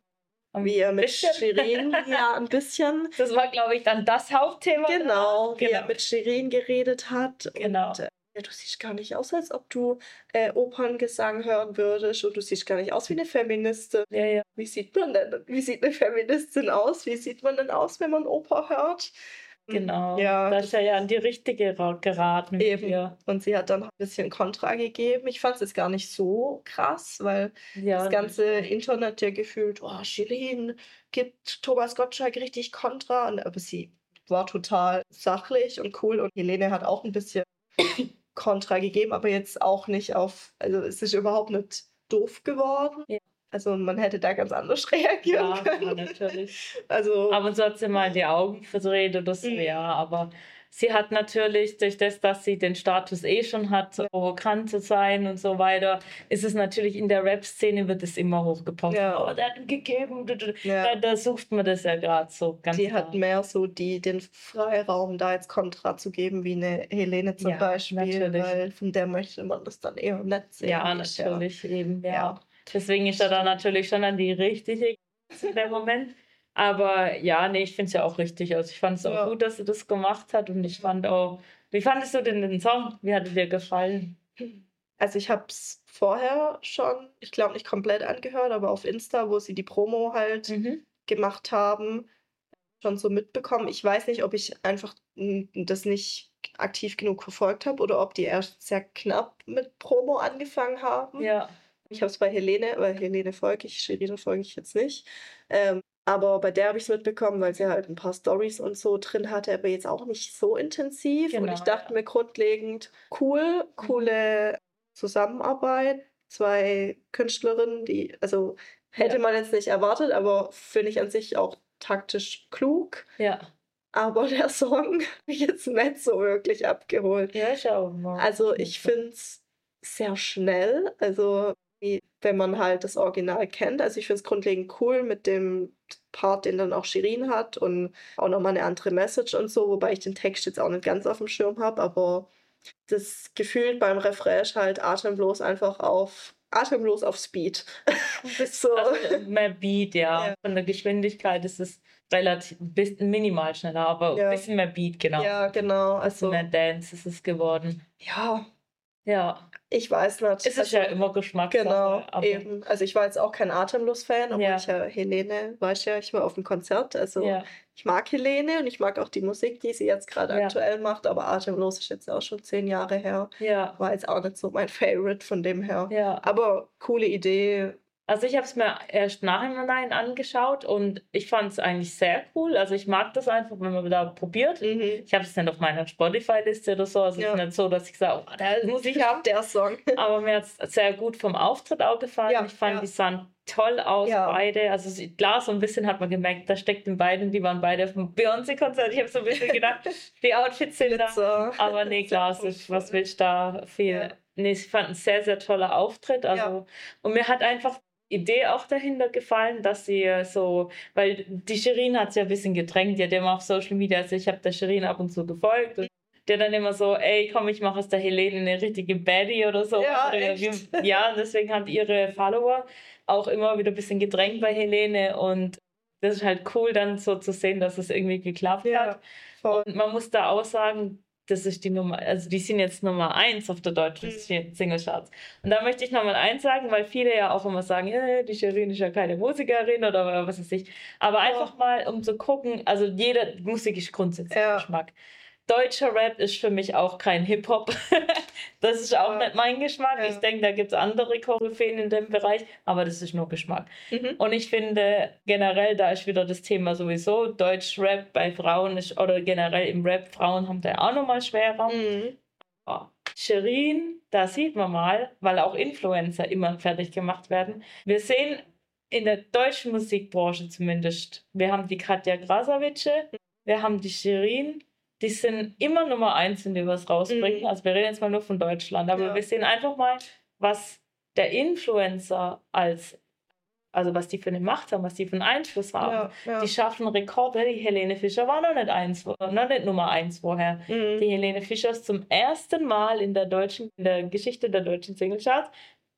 wie er mit Shirin, ja, ein bisschen. [LAUGHS]
Das war, glaube ich, dann das Hauptthema.
Genau, wie genau. er mit Shirin geredet hat.
Genau. Und,
äh, du siehst gar nicht aus, als ob du äh, Operngesang hören würdest und du siehst gar nicht aus wie eine Feministin.
Ja, ja.
Wie sieht man denn, wie sieht eine Feministin aus? Wie sieht man denn aus, wenn man Oper hört?
Genau. Ja, da ist er ja an die richtige geraten.
Eben. Hier. Und sie hat dann ein bisschen Kontra gegeben. Ich fand es jetzt gar nicht so krass, weil ja. das ganze Internet ja gefühlt, oh, Shirin gibt Thomas Gottschalk richtig Kontra. Und, aber sie war total sachlich und cool und Helene hat auch ein bisschen Kontra gegeben, aber jetzt auch nicht auf, also es ist überhaupt nicht doof geworden.
Ja.
Also man hätte da ganz anders [LAUGHS] reagieren
Ja,
können.
ja, natürlich.
Also
Aber so hat sie mal die Augen verdreht oder so,
Mhm.
ja. Aber sie hat natürlich durch das, dass sie den Status eh schon hat, so provokant zu sein und so weiter, ist es natürlich in der Rap-Szene wird es immer hochgepostet.
Ja.
Oh, der hat gegeben. Da,
ja,
da sucht man das ja gerade so ganz
die
klar.
hat mehr so die, den Freiraum, da jetzt Kontra zu geben, wie eine Helene zum
Ja,
Beispiel,
natürlich.
weil von der möchte man das dann eher nicht sehen.
Ja, natürlich, eben, ja. Deswegen ist er da natürlich schon an die richtige in dem Moment. Aber ja, nee, ich finde es ja auch richtig. Also ich fand es auch
Ja.
gut, dass sie das gemacht hat und ich fand auch, wie fandest du denn den Song? Wie hat er dir gefallen?
Also ich habe es vorher schon, ich glaube nicht komplett angehört, aber auf Insta, wo sie die Promo halt
Mhm.
gemacht haben, schon so mitbekommen. Ich weiß nicht, ob ich einfach das nicht aktiv genug verfolgt habe oder ob die erst sehr knapp mit Promo angefangen haben.
Ja,
Ich habe es bei Helene, weil Helene folge ich, Sherine folge ich jetzt nicht. Ähm, aber bei der habe ich es mitbekommen, weil sie halt ein paar Stories und so drin hatte, aber jetzt auch nicht so intensiv. und
Genau,
ich dachte
ja.
mir grundlegend, cool, coole Zusammenarbeit. Zwei Künstlerinnen, die, also hätte
Ja.
man jetzt nicht erwartet, aber finde ich an sich auch taktisch klug.
ja.
Aber der Song [LAUGHS] hat mich jetzt nicht so wirklich abgeholt.
Ja, ich auch. mal.
Also ich finde es sehr schnell. Also wenn man halt das Original kennt. Also ich finde es grundlegend cool mit dem Part, den dann auch Shirin hat und auch nochmal eine andere Message und so, wobei ich den Text jetzt auch nicht ganz auf dem Schirm habe, aber das Gefühl beim Refrain ist halt atemlos einfach auf atemlos auf Speed. [LAUGHS] so.
Also, mehr Beat, ja.
Ja.
Von der Geschwindigkeit ist es relativ, minimal schneller, aber
Ja.
ein bisschen mehr Beat, genau.
Ja, genau. Also
mehr Dance ist es geworden.
ja,
Ja,
ich weiß nicht.
es ist
also,
ja immer Geschmackssache.
Genau,
aber
eben. Also ich war jetzt auch kein Atemlos-Fan, aber
Ja.
ich ja Helene, weiß ja, ich war auf dem Konzert. Also
Ja,
ich mag Helene und ich mag auch die Musik, die sie jetzt gerade
Ja.
aktuell macht, aber Atemlos ist jetzt auch schon zehn Jahre her.
ja,
War jetzt auch nicht so mein Favorite von dem her.
ja.
Aber coole Idee.
Also ich habe es mir erst nachhinein angeschaut und ich fand es eigentlich sehr cool. Also ich mag das einfach, wenn man da probiert.
Mhm.
Ich habe es nicht auf meiner Spotify-Liste oder so. Also es
Ja.
ist nicht so, dass ich sage, oh, das muss ich haben.
Der Song.
Aber mir hat es sehr gut vom Auftritt auch gefallen.
Ja,
ich fand,
ja.
die sahen toll aus, beide. Also klar, so ein bisschen hat man gemerkt, da steckt in beiden, die waren beide vom Beyoncé-Konzert. Ich habe so ein bisschen gedacht, [LAUGHS] die Outfits sind da. Aber nee, [LAUGHS] klar, es was willst du da viel? Nee, ich fand ein sehr, sehr toller Auftritt. Also, und mir hat einfach Idee auch dahinter gefallen, dass sie äh, so, weil die Shirin hat es ja ein bisschen gedrängt, die hat ja immer auf Social Media, also ich habe der Shirin ab und zu gefolgt und der dann immer so, ey, komm, ich mache aus der Helene eine richtige Baddie oder so.
Ja,
oder ja, deswegen haben ihre Follower auch immer wieder ein bisschen gedrängt bei Helene und das ist halt cool dann so zu sehen, dass es irgendwie geklappt hat.
Ja, voll.
Und man muss da auch sagen, das ist die Nummer, also die sind jetzt Nummer eins auf der deutschen
Mhm.
Singlecharts. Und da möchte ich nochmal eins sagen, weil viele ja auch immer sagen, ja, die Shirin ist ja keine Musikerin oder was weiß ich. Aber einfach mal, um zu gucken, also jede Musik ist grundsätzlich
Ja.
Geschmack. Deutscher Rap ist für mich auch kein Hip-Hop. [LAUGHS] das ist auch
Ja.
nicht mein Geschmack.
Ja.
Ich denke, da gibt es andere Koryphäen in dem Bereich, aber das ist nur Geschmack.
Mhm.
Und ich finde generell, da ist wieder das Thema sowieso, Deutsch-Rap bei Frauen ist, oder generell im Rap, Frauen haben da auch nochmal schwerer.
Mhm.
Oh. Shirin, da sieht man mal, weil auch Influencer immer fertig gemacht werden. Wir sehen in der deutschen Musikbranche zumindest, wir haben die Katja Krasavice, wir haben die Shirin, die sind immer Nummer eins, wenn die was rausbringen.
Mhm.
Also wir reden jetzt mal nur von Deutschland, aber
Ja.
wir sehen einfach mal, was der Influencer als, also was die für eine Macht haben, was die für einen Einfluss haben.
Ja, ja.
Die schaffen Rekorde. Die Helene Fischer war noch nicht eins, noch nicht Nummer eins vorher.
Mhm.
Die Helene Fischer ist zum ersten Mal in der deutschen, in der Geschichte der deutschen Singlecharts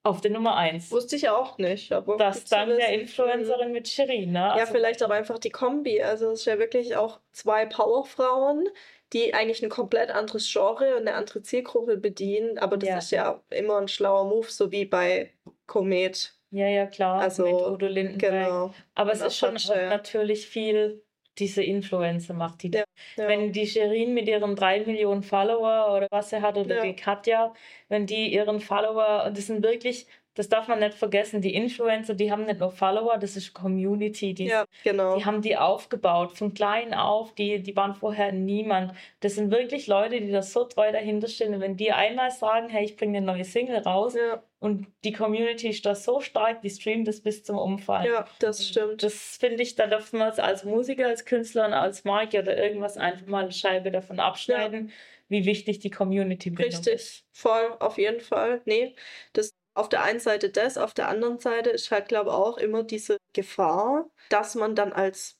auf der Nummer eins.
Wusste ich auch nicht. Aber
Das dank der. Influencerin mit Shirin, ne?
Ja,
Also,
vielleicht auch einfach die Kombi. Also es ist ja wirklich auch zwei Powerfrauen, die eigentlich ein komplett anderes Genre und eine andere Zielgruppe bedienen. Aber das
Ja.
ist ja immer ein schlauer Move, so wie bei Komet.
Ja, ja, klar.
Also,
mit Udo Lindenberg.
Genau.
Aber es ist schon
ja.
natürlich viel diese Influencer macht, die
Ja, Ja.
Wenn die Shirin mit ihren drei Millionen Follower oder was sie hat, oder
Ja.
die Katja, wenn die ihren Follower, und das sind wirklich das darf man nicht vergessen, die Influencer, die haben nicht nur Follower, das ist Community, die,
Ja, genau.
die haben die aufgebaut, von klein auf, die, die waren vorher niemand. Das sind wirklich Leute, die da so treu dahinter stehen. Und wenn die einmal sagen, hey, ich bringe eine neue Single raus
Ja,
und die Community ist da so stark, die streamt das bis zum Umfallen.
ja, das stimmt.
Das finde ich, da dürfen wir uns als Musiker, als Künstler und als Marke oder irgendwas einfach mal eine Scheibe davon abschneiden, wie wichtig die Community ist.
Richtig, voll, auf jeden Fall. Nee, das auf der einen Seite das, auf der anderen Seite ist halt, glaube ich, auch immer diese Gefahr, dass man dann als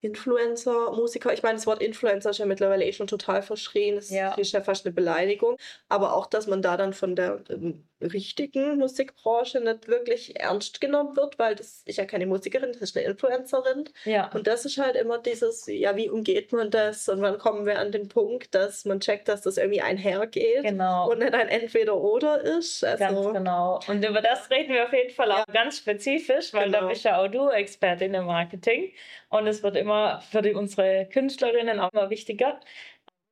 Influencer, Musiker, ich meine, das Wort Influencer ist ja mittlerweile eh schon total verschrien, das
Ja.
ist ja fast eine Beleidigung, aber auch, dass man da dann von der ähm, richtigen Musikbranche nicht wirklich ernst genommen wird, weil das ist ja keine Musikerin, das ist eine Influencerin.
Ja,
Und das ist halt immer dieses, ja, wie umgeht man das? Und wann kommen wir an den Punkt, dass man checkt, dass das irgendwie einhergeht
genau.
und nicht ein Entweder-Oder ist. Also,
Ganz genau. Und über das reden wir auf jeden Fall auch ganz spezifisch, weil da
Genau.
bist ja auch du Expertin im Marketing. Und es wird immer für die, unsere Künstlerinnen auch immer wichtiger.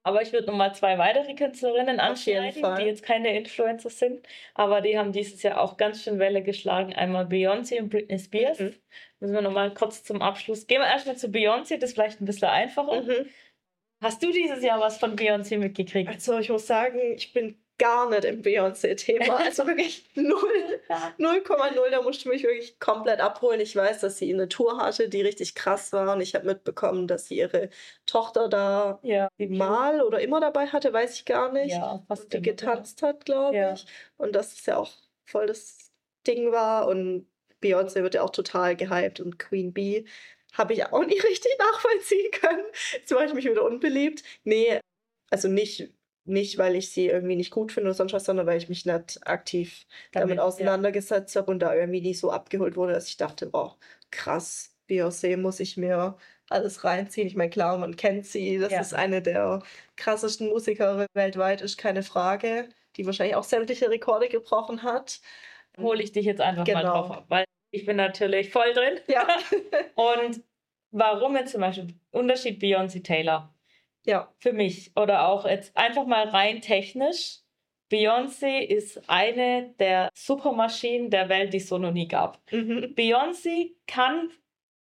Aber ich würde nochmal zwei weitere Künstlerinnen anschneiden, die jetzt keine Influencer sind, aber die haben dieses Jahr auch ganz schön Welle geschlagen. Einmal Beyoncé und Britney Spears.
Mhm.
Müssen wir nochmal kurz zum Abschluss. Gehen wir erstmal zu Beyoncé, das ist vielleicht ein bisschen einfacher.
Mhm.
Hast du dieses Jahr was von Beyoncé mitgekriegt?
Also ich muss sagen, ich bin gar nicht im Beyoncé-Thema. [LAUGHS] Also wirklich null. 0,0, da musste mich wirklich komplett abholen. Ich weiß, dass sie eine Tour hatte, die richtig krass war. Und ich habe mitbekommen, dass sie ihre Tochter da
Ja,
mal oder immer dabei hatte, weiß ich gar nicht.
Ja, fast
und die
immer,
getanzt hat, glaube
Ja.
ich. Und dass es ja auch voll das Ding war. Und Beyoncé wird ja auch total gehypt und Queen Bee habe ich auch [LAUGHS] nicht richtig nachvollziehen können. Jetzt mache ich mich wieder unbeliebt. Nee, also nicht, nicht, weil ich sie irgendwie nicht gut finde oder sonst was, sondern weil ich mich nicht aktiv damit,
ja.
auseinandergesetzt habe und da irgendwie nicht so abgeholt wurde, dass ich dachte, boah, krass, Beyoncé muss ich mir alles reinziehen. Ich meine, klar, man kennt sie, das
Ja.
ist eine der krassesten Musikerinnen weltweit, ist keine Frage, die wahrscheinlich auch sämtliche Rekorde gebrochen hat.
hole ich dich jetzt einfach mal
Genau.
drauf ab, weil ich bin natürlich voll drin.
Ja, [LAUGHS]
Und warum jetzt zum Beispiel Unterschied Beyoncé Taylor
ja,
für mich oder auch jetzt einfach mal rein technisch. Beyoncé ist eine der Supermaschinen der Welt, die es so noch nie gab.
mhm.
Beyoncé kann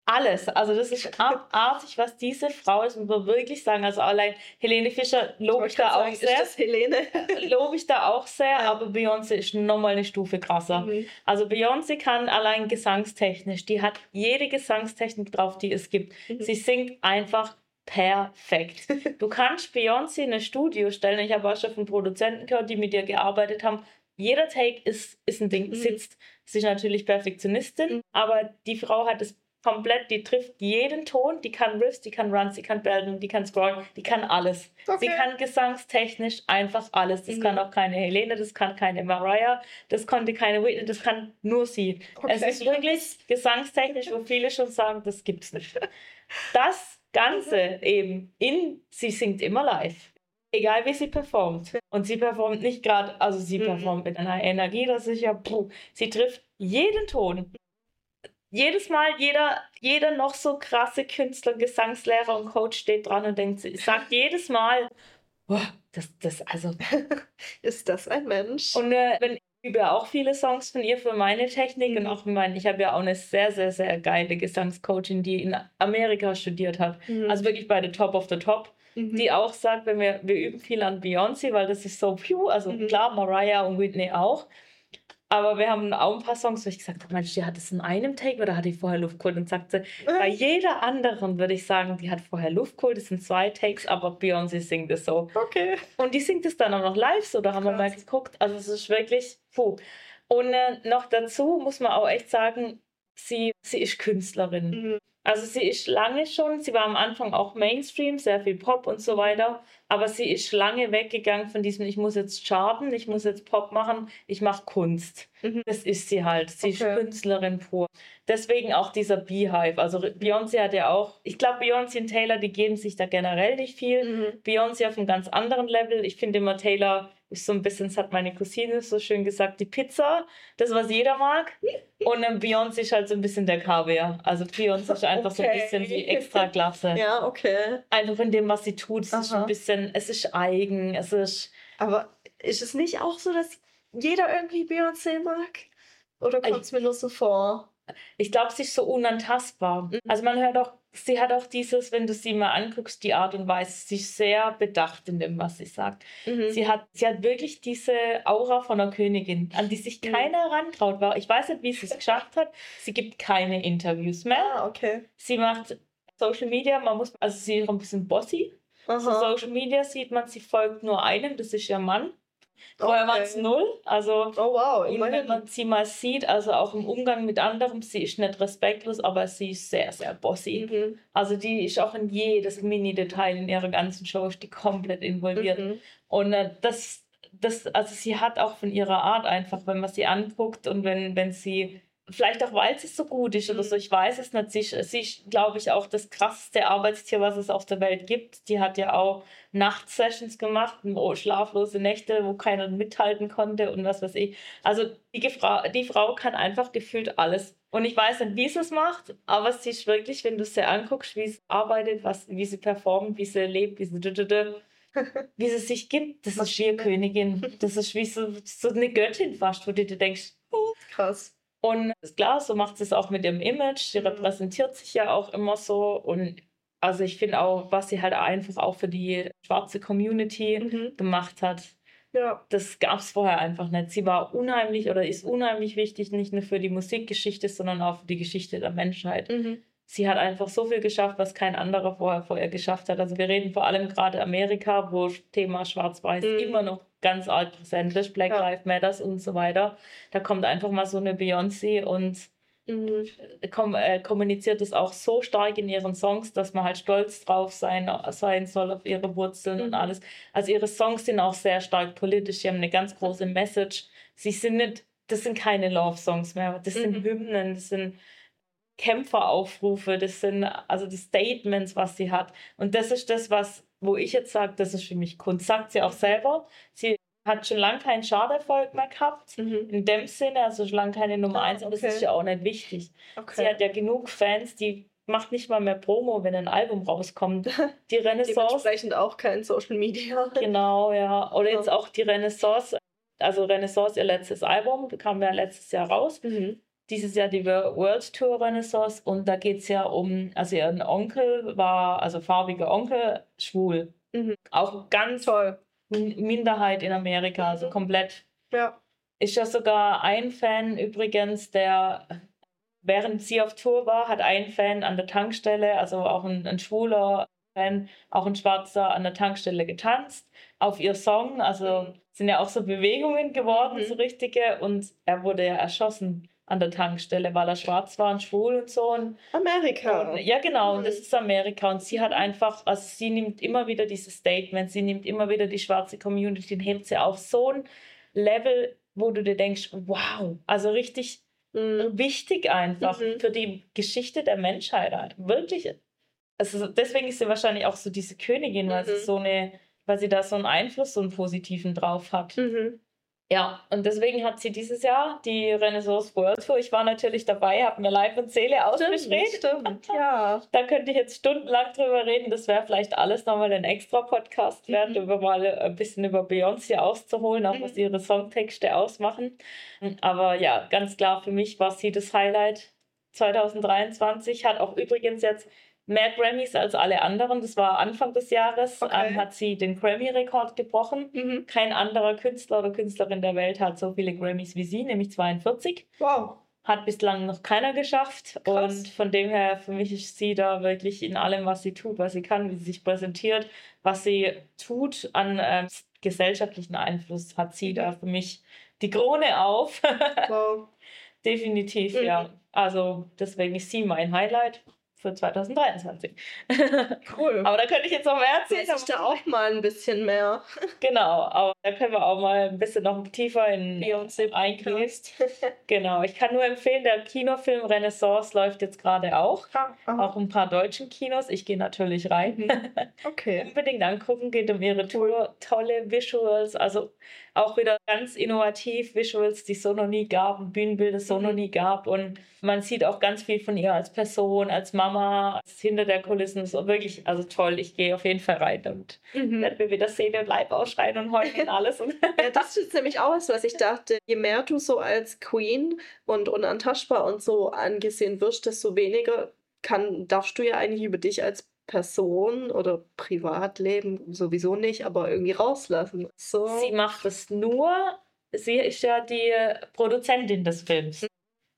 alles. Also das ist [LAUGHS] abartig, was diese Frau ist, muss man wirklich sagen. Also allein Helene Fischer lobe ich
Ich
da
wollte
auch
sagen, ist
sehr.
das Helene? [LAUGHS]
Lobe ich da auch sehr, aber Beyoncé ist nochmal eine Stufe krasser.
Mhm.
Also Beyoncé kann allein gesangstechnisch, die hat jede Gesangstechnik drauf, die es gibt.
Mhm.
Sie singt einfach perfekt. Du kannst Beyoncé in ein Studio stellen. Ich habe auch schon von Produzenten gehört, die mit ihr gearbeitet haben. Jeder Take ist, ist ein Ding,
Mhm.
sitzt. Sie ist natürlich Perfektionistin,
Mhm.
aber die Frau hat es komplett, die trifft jeden Ton, die kann Riffs, die kann Runs, die kann Belten, die kann Scrollen, die kann alles. Sie
Okay.
kann gesangstechnisch einfach alles. Das
Mhm.
kann auch keine Helene, das kann keine Mariah, das konnte keine Whitney, das kann nur sie. Es
Okay.
ist wirklich gesangstechnisch, wo viele schon sagen, das gibt's nicht. Das Ganze eben in, sie singt immer live. Egal wie sie performt. Und sie performt nicht gerade, also sie
Mhm.
performt mit einer Energie, das ist ja, puh, sie trifft jeden Ton. Jedes Mal, jeder, jeder noch so krasse Künstler, Gesangslehrer und Coach steht dran und denkt, sagt jedes Mal, boah, das, das, also [LAUGHS]
Ist das ein Mensch?
und äh, wenn übe ja auch viele Songs von ihr für meine Technik und
Mhm.
auch mein, ich habe ja auch eine sehr, sehr, sehr geile Gesangscoachin, die in Amerika studiert hat.
Mhm.
Also wirklich bei the top of the top,
Mhm.
die auch sagt, wenn wir, wir üben viel an Beyoncé, weil das ist so phew, also
Mhm.
klar, Mariah und Whitney auch. Aber wir haben auch ein paar Songs, wo ich gesagt habe, Mensch, die hat es in einem Take oder hat die vorher Luft geholt? Und sagte, bei jeder anderen würde ich sagen, die hat vorher Luft geholt, das sind zwei Takes, aber Beyoncé singt es so.
Okay.
Und die singt es dann auch noch live, so da haben wir mal
Krass.
geguckt. Also es ist wirklich, puh. Und äh, noch dazu muss man auch echt sagen, sie, sie ist Künstlerin.
Mhm.
Also sie ist lange schon, sie war am Anfang auch Mainstream, sehr viel Pop und so weiter, aber sie ist lange weggegangen von diesem, ich muss jetzt charten, ich muss jetzt Pop machen, ich mache Kunst.
Mhm.
Das ist sie halt, sie ist
Okay.
Künstlerin pur. Deswegen auch dieser Beehive. Also Beyoncé hat ja auch, ich glaube Beyoncé und Taylor, die geben sich da generell nicht viel.
Mhm.
Beyoncé auf einem ganz anderen Level. Ich finde immer, Taylor ist so ein bisschen, das hat meine Cousine so schön gesagt, die Pizza, das, was jeder mag. Und ähm, Beyoncé ist halt so ein bisschen der Kaviar. Also Beyoncé ist einfach so ein
Okay.
bisschen die Extraklasse.
Ja, okay.
Einfach in dem, was sie tut. Es ist ein bisschen, es ist eigen, es ist.
Aber ist es nicht auch so, dass jeder irgendwie Beyoncé mag? Oder kommt es mir nur so vor?
Ich glaube, sie ist so unantastbar. Mhm. Also man hört auch, sie hat auch dieses, wenn du sie mal anguckst, die Art und Weise, sie ist sehr bedacht in dem, was sie sagt. Mhm. Sie, hat, sie hat wirklich diese Aura von einer Königin, an die sich mhm. keiner rantraut. War. Ich weiß nicht, wie sie es geschafft hat. Sie gibt keine Interviews mehr.
Ah, okay.
Sie macht Social Media, man muss, also sie ist auch ein bisschen bossy. Aha. So Social Media sieht man, sie folgt nur einem, das ist ihr Mann. Vorher okay. waren es null. Also,
oh, wow.
wenn man sie mal sieht, also auch im Umgang mit anderen, sie ist nicht respektlos, aber sie ist sehr, sehr bossy. Mhm. Also die ist auch in jedes Mini-Detail in ihrer ganzen Show ist die komplett involviert. Mhm. Und äh, das, das, also sie hat auch von ihrer Art einfach, wenn man sie anguckt und wenn, wenn sie vielleicht auch, weil sie so gut ist oder so, mhm. ich weiß es nicht. Sie, sie ist, glaube ich, auch das krasseste Arbeitstier, was es auf der Welt gibt. Die hat ja auch Nachtsessions gemacht, schlaflose Nächte, wo keiner mithalten konnte und was weiß ich. Also die, Frau, die Frau kann einfach gefühlt alles. Und ich weiß nicht, wie sie es macht, aber sie ist wirklich, wenn du sie anguckst, wie sie arbeitet, was, wie sie performt, wie sie lebt, wie sie wie sie sich gibt, das ist wie Königin. [LAUGHS] Das ist wie so, so eine Göttin fast, wo du dir denkst, oh, krass. Und klar, so macht sie es auch mit ihrem Image. Sie repräsentiert sich ja auch immer so. Und also ich finde auch, was sie halt einfach auch für die schwarze Community mhm. gemacht hat, ja. das gab es vorher einfach nicht. Sie war unheimlich oder ist unheimlich wichtig, nicht nur für die Musikgeschichte, sondern auch für die Geschichte der Menschheit. Mhm sie hat einfach so viel geschafft, was kein anderer vorher vor ihr geschafft hat. Also wir reden vor allem gerade Amerika, wo Thema Schwarz-Weiß mhm. immer noch ganz arg präsent ist, Black ja. Lives Matter und so weiter. Da kommt einfach mal so eine Beyoncé und mhm. kom äh, kommuniziert es auch so stark in ihren Songs, dass man halt stolz drauf sein, sein soll auf ihre Wurzeln mhm. und alles. Also ihre Songs sind auch sehr stark politisch, sie haben eine ganz große Message. Sie sind nicht, das sind keine Love-Songs mehr, das sind mhm. Hymnen, das sind Kämpferaufrufe, das sind also die Statements, was sie hat. Und das ist das, was, wo ich jetzt sage, das ist für mich Kunst. Sagt sie auch selber. Sie hat schon lange keinen Schaderfolg mehr gehabt. Mhm. In dem Sinne, also schon lange keine Nummer ah, eins, aber okay. das ist ja auch nicht wichtig. Okay. Sie hat ja genug Fans, die macht nicht mal mehr Promo, wenn ein Album rauskommt. [LAUGHS] Die Renaissance.
Dementsprechend auch kein Social Media.
Genau, ja. Oder jetzt auch die Renaissance. Also Renaissance, ihr letztes Album, kam ja letztes Jahr raus. Mhm dieses Jahr die World Tour Renaissance und da geht es ja um, also ihr Onkel war, also farbiger Onkel, schwul. Mhm. Auch ganz toll. Minderheit in Amerika, also mhm. komplett.
Ja.
Ist ja sogar ein Fan übrigens, der während sie auf Tour war, hat ein Fan an der Tankstelle, also auch ein, ein schwuler Fan, auch ein Schwarzer an der Tankstelle getanzt auf ihr Song. Also mhm. sind ja auch so Bewegungen geworden, mhm. so richtige. Und er wurde ja erschossen an der Tankstelle, weil er schwarz war und schwul und so. Und,
Amerika.
Und, ja, genau, und das ist Amerika. Und sie hat einfach, also sie nimmt immer wieder dieses Statement, sie nimmt immer wieder die schwarze Community und hebt sie auf so ein Level, wo du dir denkst, wow, also richtig mhm. wichtig einfach mhm. für die Geschichte der Menschheit. Halt. Wirklich. Also deswegen ist sie wahrscheinlich auch so diese Königin, weil mhm. sie so eine, weil sie da so einen Einfluss, so einen positiven drauf hat. Mhm. Ja, und deswegen hat sie dieses Jahr die Renaissance World Tour. Ich war natürlich dabei, habe mir Leib und Seele ausgeschrieben.
Stimmt, stimmt, [LAUGHS] ja.
Da könnte ich jetzt stundenlang drüber reden. Das wäre vielleicht alles nochmal ein extra Podcast wert, mhm. über mal ein bisschen über Beyoncé auszuholen, auch mhm. was ihre Songtexte ausmachen. Aber ja, ganz klar für mich war sie das Highlight 2023. Hat auch übrigens jetzt mehr Grammys als alle anderen. Das war Anfang des Jahres, okay. ähm, hat sie den Grammy-Rekord gebrochen. Mhm. Kein anderer Künstler oder Künstlerin der Welt hat so viele Grammys wie sie, nämlich 42.
Wow.
Hat bislang noch keiner geschafft. Krass. Und von dem her, für mich ist sie da wirklich in allem, was sie tut, was sie kann, wie sie sich präsentiert, was sie tut an ähm, gesellschaftlichen Einfluss, hat sie da für mich die Krone auf. [LAUGHS] wow. Definitiv, mhm. ja. Also deswegen ist sie mein Highlight für 2023.
Cool. [LAUGHS]
aber da könnte ich jetzt noch mehr erzählen.
Weiß ich da auch mal ein bisschen mehr.
genau, aber da können wir auch mal ein bisschen noch tiefer in
Beyoncé
eingehen. genau, ich kann nur empfehlen, der Kinofilm Renaissance läuft jetzt gerade auch. Ah, auch ein paar deutschen Kinos. Ich gehe natürlich rein. Mhm. [LAUGHS]
Okay.
Unbedingt angucken, geht um ihre Tour. Tolle Visuals, also auch wieder ganz innovativ, Visuals, die es so noch nie gab, Bühnenbilder so mhm. noch nie gab. Und man sieht auch ganz viel von ihr als Person, als Mama, als hinter der Kulissen. So wirklich, also toll. Ich gehe auf jeden Fall rein und mhm. werde mir wieder sehen und live ausschreien und heulen. Alles.
ja, das ist nämlich auch was, was ich dachte. Je mehr du so als Queen und unantastbar und so angesehen wirst, desto weniger kann, darfst du ja eigentlich über dich als Person oder Privatleben sowieso nicht, aber irgendwie rauslassen. So.
Sie macht es nur, sie ist ja die Produzentin des Films.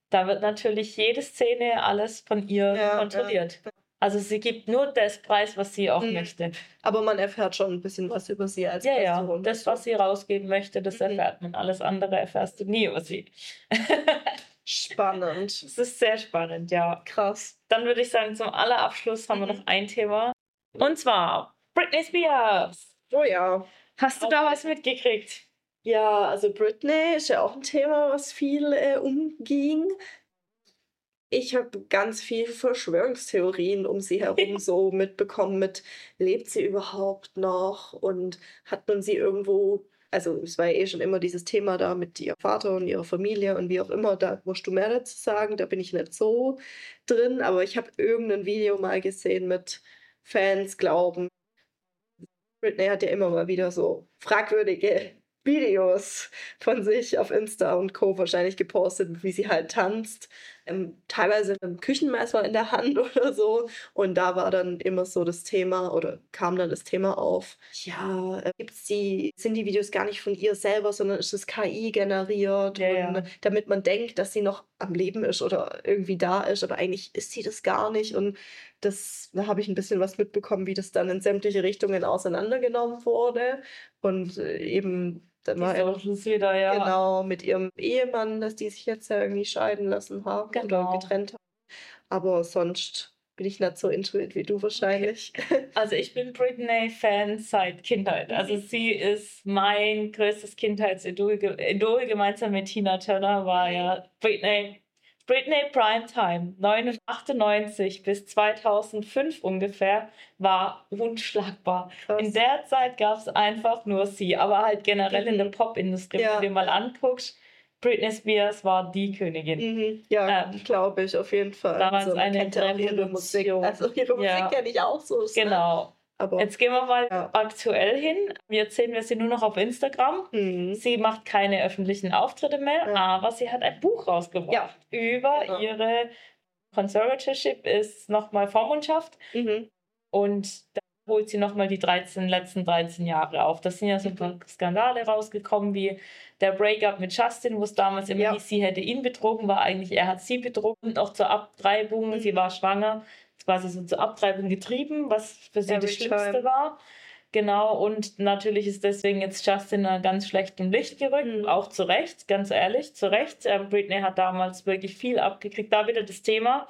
Da wird natürlich jede Szene alles von ihr ja, kontrolliert. Ja. Also sie gibt nur das Preis, was sie auch mhm. möchte.
Aber man erfährt schon ein bisschen was über sie als
ja, Person. Ja, das, was sie rausgeben möchte, das mhm. erfährt man. Alles andere erfährst du nie über sie. [LAUGHS]
spannend.
Es ist sehr spannend, ja.
Krass.
Dann würde ich sagen, zum allerabschluss haben mhm. wir noch ein Thema. Und zwar Britney Spears.
Oh ja.
Hast du auch da was mitgekriegt?
Ja, also Britney ist ja auch ein Thema, was viel äh, umging ich habe ganz viel Verschwörungstheorien um sie herum [LAUGHS] so mitbekommen mit, lebt sie überhaupt noch und hat man sie irgendwo, also es war ja eh schon immer dieses Thema da mit ihrem Vater und ihrer Familie und wie auch immer, da musst du mehr dazu sagen, da bin ich nicht so drin, aber ich habe irgendein Video mal gesehen mit Fans glauben. Britney hat ja immer mal wieder so fragwürdige Videos von sich auf Insta und Co. wahrscheinlich gepostet, wie sie halt tanzt. Ähm, teilweise mit einem Küchenmesser in der Hand [LAUGHS] oder so. Und da war dann immer so das Thema oder kam dann das Thema auf, ja, äh, gibt's die, sind die Videos gar nicht von ihr selber, sondern ist es KI generiert, ja, und, ja. damit man denkt, dass sie noch am Leben ist oder irgendwie da ist, aber eigentlich ist sie das gar nicht. Und das, da habe ich ein bisschen was mitbekommen, wie das dann in sämtliche Richtungen auseinandergenommen wurde. Und äh, eben dann
war er wieder, ja.
Genau, mit ihrem Ehemann, dass die sich jetzt ja irgendwie scheiden lassen haben genau. oder getrennt haben. Aber sonst bin ich nicht so intuit wie du wahrscheinlich.
Okay. [LAUGHS] Also ich bin Britney-Fan seit Kindheit. Also sie ist mein größtes Kindheitsidol. Idol gemeinsam mit Tina Turner war ja Britney Britney Primetime 1998 bis 2005 ungefähr war unschlagbar. Krass. In der Zeit gab es einfach nur sie, aber halt generell in der mhm. Popindustrie, ja. wenn du dir mal anguckst. Britney Spears war die Königin.
Mhm. Ja, ähm, glaube ich, auf jeden Fall.
Damals also, eine ihre
Musik. Also ihre Musik ja. kenne ich auch so.
Genau. Aber, Jetzt gehen wir mal ja. aktuell hin. Jetzt sehen wir sie nur noch auf Instagram. Mhm. Sie macht keine öffentlichen Auftritte mehr, ja. aber sie hat ein Buch rausgebracht ja. über genau. ihre Conservatorship, ist nochmal Vormundschaft. Mhm. Und da holt sie nochmal die 13, letzten 13 Jahre auf. Das sind ja so ein paar Skandale rausgekommen, wie der Breakup mit Justin, wo es damals immer hieß, sie hätte ihn betrogen, war eigentlich, er hat sie betrogen. Auch zur Abtreibung, mhm. sie war schwanger quasi so zur Abtreibung getrieben, was für sie Every das Schlimmste time. war. Genau, und natürlich ist deswegen jetzt Justin in ganz schlechtem Licht gerückt, mhm. auch zu Recht, ganz ehrlich, zu Recht. Ähm, Britney hat damals wirklich viel abgekriegt. Da wieder das Thema,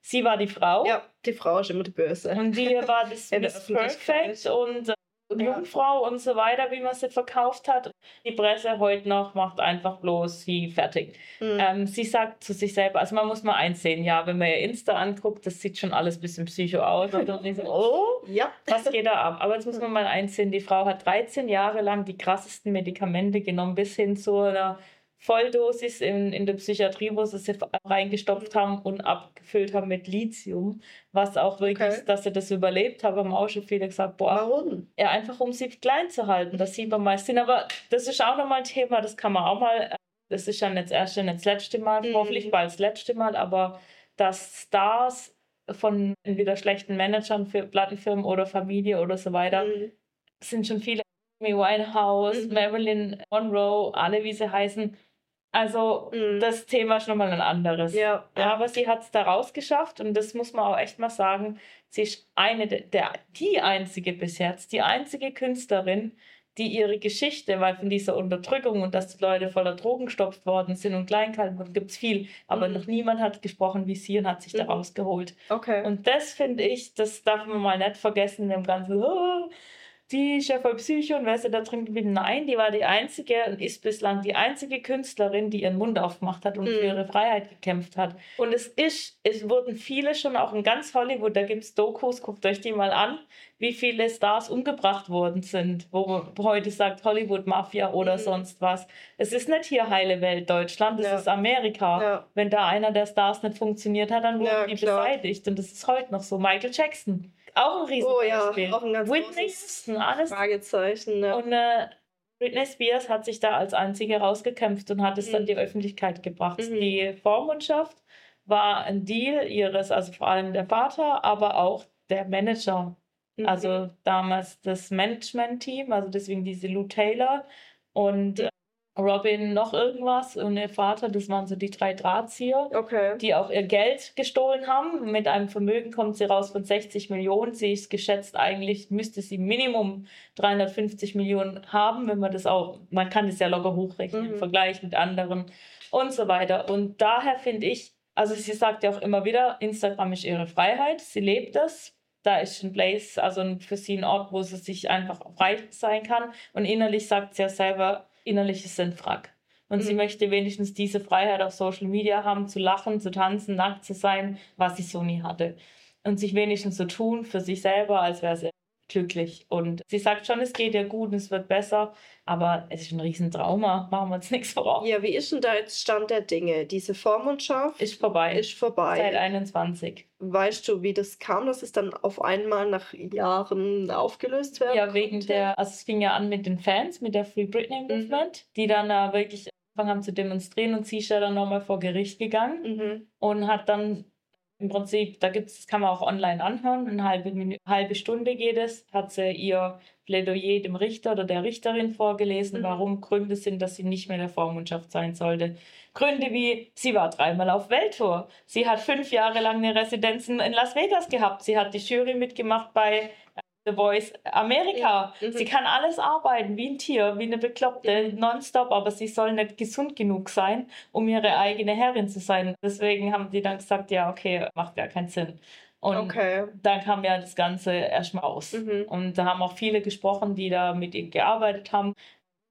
sie war die Frau.
Ja, die Frau ist immer die Böse.
Und die [LAUGHS] war das Miss Perfect und Jungfrau und so weiter, wie man sie verkauft hat. Die Presse heute noch macht einfach bloß sie fertig. Mhm. Ähm, sie sagt zu sich selber, also man muss mal einsehen, ja, wenn man ihr Insta anguckt, das sieht schon alles ein bisschen psycho aus. Und dann so, [LAUGHS] oh, ja. was geht da ab? Aber jetzt muss man mal einsehen, die Frau hat 13 Jahre lang die krassesten Medikamente genommen, bis hin zu einer Volldosis in, in der Psychiatrie, wo sie sie reingestopft haben und abgefüllt haben mit Lithium, was auch wirklich, okay. dass sie das überlebt haben, haben auch schon viele gesagt, boah,
warum?
Ja, einfach um sie klein zu halten, das sieht man meistens. Aber das ist auch nochmal ein Thema, das kann man auch mal, das ist ja nicht das erste, nicht das letzte Mal, mhm. hoffentlich bald das letzte Mal, aber dass Stars von entweder schlechten Managern für Plattenfirmen oder Familie oder so weiter, mhm. sind schon viele Amy Winehouse, mhm. Marilyn Monroe, alle wie sie heißen, also mhm. das Thema ist nochmal ein anderes.
Ja.
Aber sie hat es da rausgeschafft und das muss man auch echt mal sagen. Sie ist eine der, der, die einzige bis jetzt, die einzige Künstlerin, die ihre Geschichte, weil von dieser Unterdrückung und dass die Leute voller Drogen gestopft worden sind und kleingehalten wurden, gibt es viel. Aber mhm. noch niemand hat gesprochen wie sie und hat sich mhm. da rausgeholt.
Okay.
Und das finde ich, das darf man mal nicht vergessen, im ganzen, oh, die ist ja voll Psycho und wer ist da drin geblieben? Nein, die war die einzige und ist bislang die einzige Künstlerin, die ihren Mund aufgemacht hat und mhm. für ihre Freiheit gekämpft hat. Und es ist, es wurden viele schon auch in ganz Hollywood, da gibt es Dokus, guckt euch die mal an, wie viele Stars umgebracht worden sind, wo man heute sagt Hollywood Mafia oder mhm. sonst was. Es ist nicht hier heile Welt Deutschland, es ja. ist Amerika. Ja. Wenn da einer der Stars nicht funktioniert hat, dann wurden ja, die klar. beseitigt und das ist heute noch so. Michael Jackson auch ein Riesenbeispiel.
Oh ja, auch ein ganz
Whitney Houston, alles.
Fragezeichen, ja.
Und äh, Britney Spears hat sich da als einzige rausgekämpft und hat es mhm. dann die Öffentlichkeit gebracht. Mhm. Die Vormundschaft war ein Deal ihres, also vor allem der Vater, aber auch der Manager. Mhm. Also damals das Management-Team, also deswegen diese Lou Taylor und mhm. Robin noch irgendwas und ihr Vater, das waren so die drei Drahtzieher,
okay.
die auch ihr Geld gestohlen haben. Mit einem Vermögen kommt sie raus von 60 Millionen. Sie ist geschätzt, eigentlich müsste sie Minimum 350 Millionen haben, wenn man das auch, man kann das ja locker hochrechnen mhm. im Vergleich mit anderen und so weiter. Und daher finde ich, also sie sagt ja auch immer wieder, Instagram ist ihre Freiheit, sie lebt das. Da ist ein Place, also für sie ein Ort, wo sie sich einfach frei sein kann. Und innerlich sagt sie ja selber, innerlich ist sie ein Frack. Und mhm. sie möchte wenigstens diese Freiheit auf Social Media haben, zu lachen, zu tanzen, nackt zu sein, was sie so nie hatte. Und sich wenigstens so tun für sich selber, als wäre sie glücklich. Und sie sagt schon, es geht ihr gut und es wird besser, aber es ist ein Riesentrauma, machen wir uns nichts voraus.
Ja, wie ist denn da jetzt Stand der Dinge? Diese Vormundschaft
ist vorbei.
Ist vorbei.
Seit 21.
Weißt du, wie das kam, dass es dann auf einmal nach Jahren aufgelöst werden
Ja, wegen konnte? der, also es fing ja an mit den Fans, mit der Free Britney mhm. Movement, mhm. die dann äh, wirklich angefangen haben zu demonstrieren und sie ist ja dann nochmal vor Gericht gegangen mhm. und hat dann im Prinzip, da gibt's, das kann man auch online anhören, eine halbe, halbe Stunde geht es, hat sie ihr Plädoyer dem Richter oder der Richterin vorgelesen, mhm. warum Gründe sind, dass sie nicht mehr in der Vormundschaft sein sollte. Gründe wie, sie war dreimal auf Welttour, sie hat fünf Jahre lang eine Residenz in Las Vegas gehabt, sie hat die Jury mitgemacht bei The Voice Amerika. Ja. Mhm. Sie kann alles arbeiten, wie ein Tier, wie eine Bekloppte, mhm. nonstop, aber sie soll nicht gesund genug sein, um ihre eigene Herrin zu sein. Deswegen haben die dann gesagt, ja, okay, macht ja keinen Sinn. Und okay. dann kam ja das Ganze erstmal aus. Mhm. Und da haben auch viele gesprochen, die da mit ihm gearbeitet haben,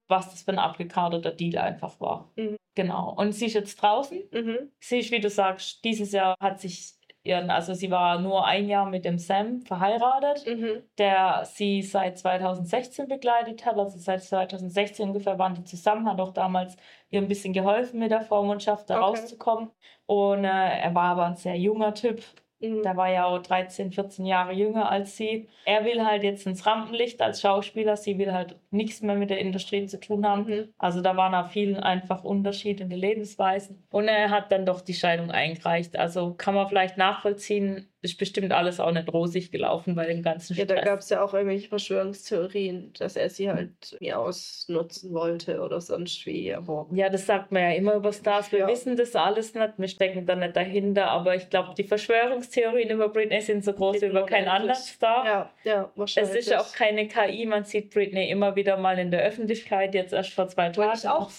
was das für ein abgekarteter Deal einfach war. Mhm. Genau. Und sie ist jetzt draußen. Mhm. Sie ist, wie du sagst, dieses Jahr hat sich ihren, also sie war nur ein Jahr mit dem Sam verheiratet, mhm. der sie seit 2016 begleitet hat. Also seit 2016 ungefähr waren die zusammen, hat auch damals ihr ein bisschen geholfen mit der Vormundschaft da okay. rauszukommen. Und äh, er war aber ein sehr junger Typ, Mhm. Der war ja auch 13, 14 Jahre jünger als sie. Er will halt jetzt ins Rampenlicht als Schauspieler. Sie will halt nichts mehr mit der Industrie zu tun haben. Mhm. Also da waren auch vielen einfach Unterschiede in den Lebensweisen. Und er hat dann doch die Scheidung eingereicht. Also kann man vielleicht nachvollziehen, ist bestimmt alles auch nicht rosig gelaufen bei dem ganzen
Stress. Ja, da gab es ja auch irgendwelche Verschwörungstheorien, dass er sie halt nie ausnutzen wollte oder sonst wie. Aber
ja, das sagt man ja immer über Stars. Wir ja. wissen das alles nicht, wir stecken da nicht dahinter, aber ich glaube, die Verschwörungstheorien über Britney sind so groß wie über keinen anderen Star.
Ja, ja, wahrscheinlich.
Es ist ja auch keine KI, man sieht Britney immer wieder mal in der Öffentlichkeit, jetzt erst vor zwei Tagen.
Ich auch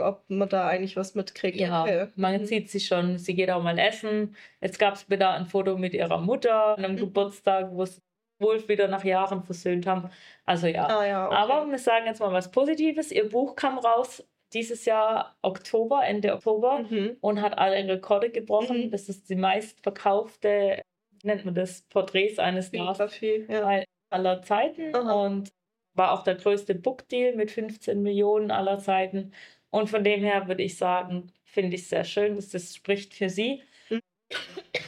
ob man da eigentlich was mitkriegt.
Ja, okay. man mhm. sieht sie schon. Sie geht auch mal essen. Jetzt gab es wieder ein Foto mit ihrer Mutter an einem mhm. Geburtstag, wo sie wohl wieder nach Jahren versöhnt haben. Also ja.
Ah, ja okay.
Aber wir sagen jetzt mal was Positives. Ihr Buch kam raus dieses Jahr Oktober, Ende Oktober mhm. und hat alle Rekorde gebrochen. Mhm. Das ist die meistverkaufte, nennt man das, Porträts eines Stars ja. aller Zeiten Aha. und war auch der größte Bookdeal mit 15 Millionen aller Zeiten. Und von dem her würde ich sagen, finde ich sehr schön, dass das spricht für sie.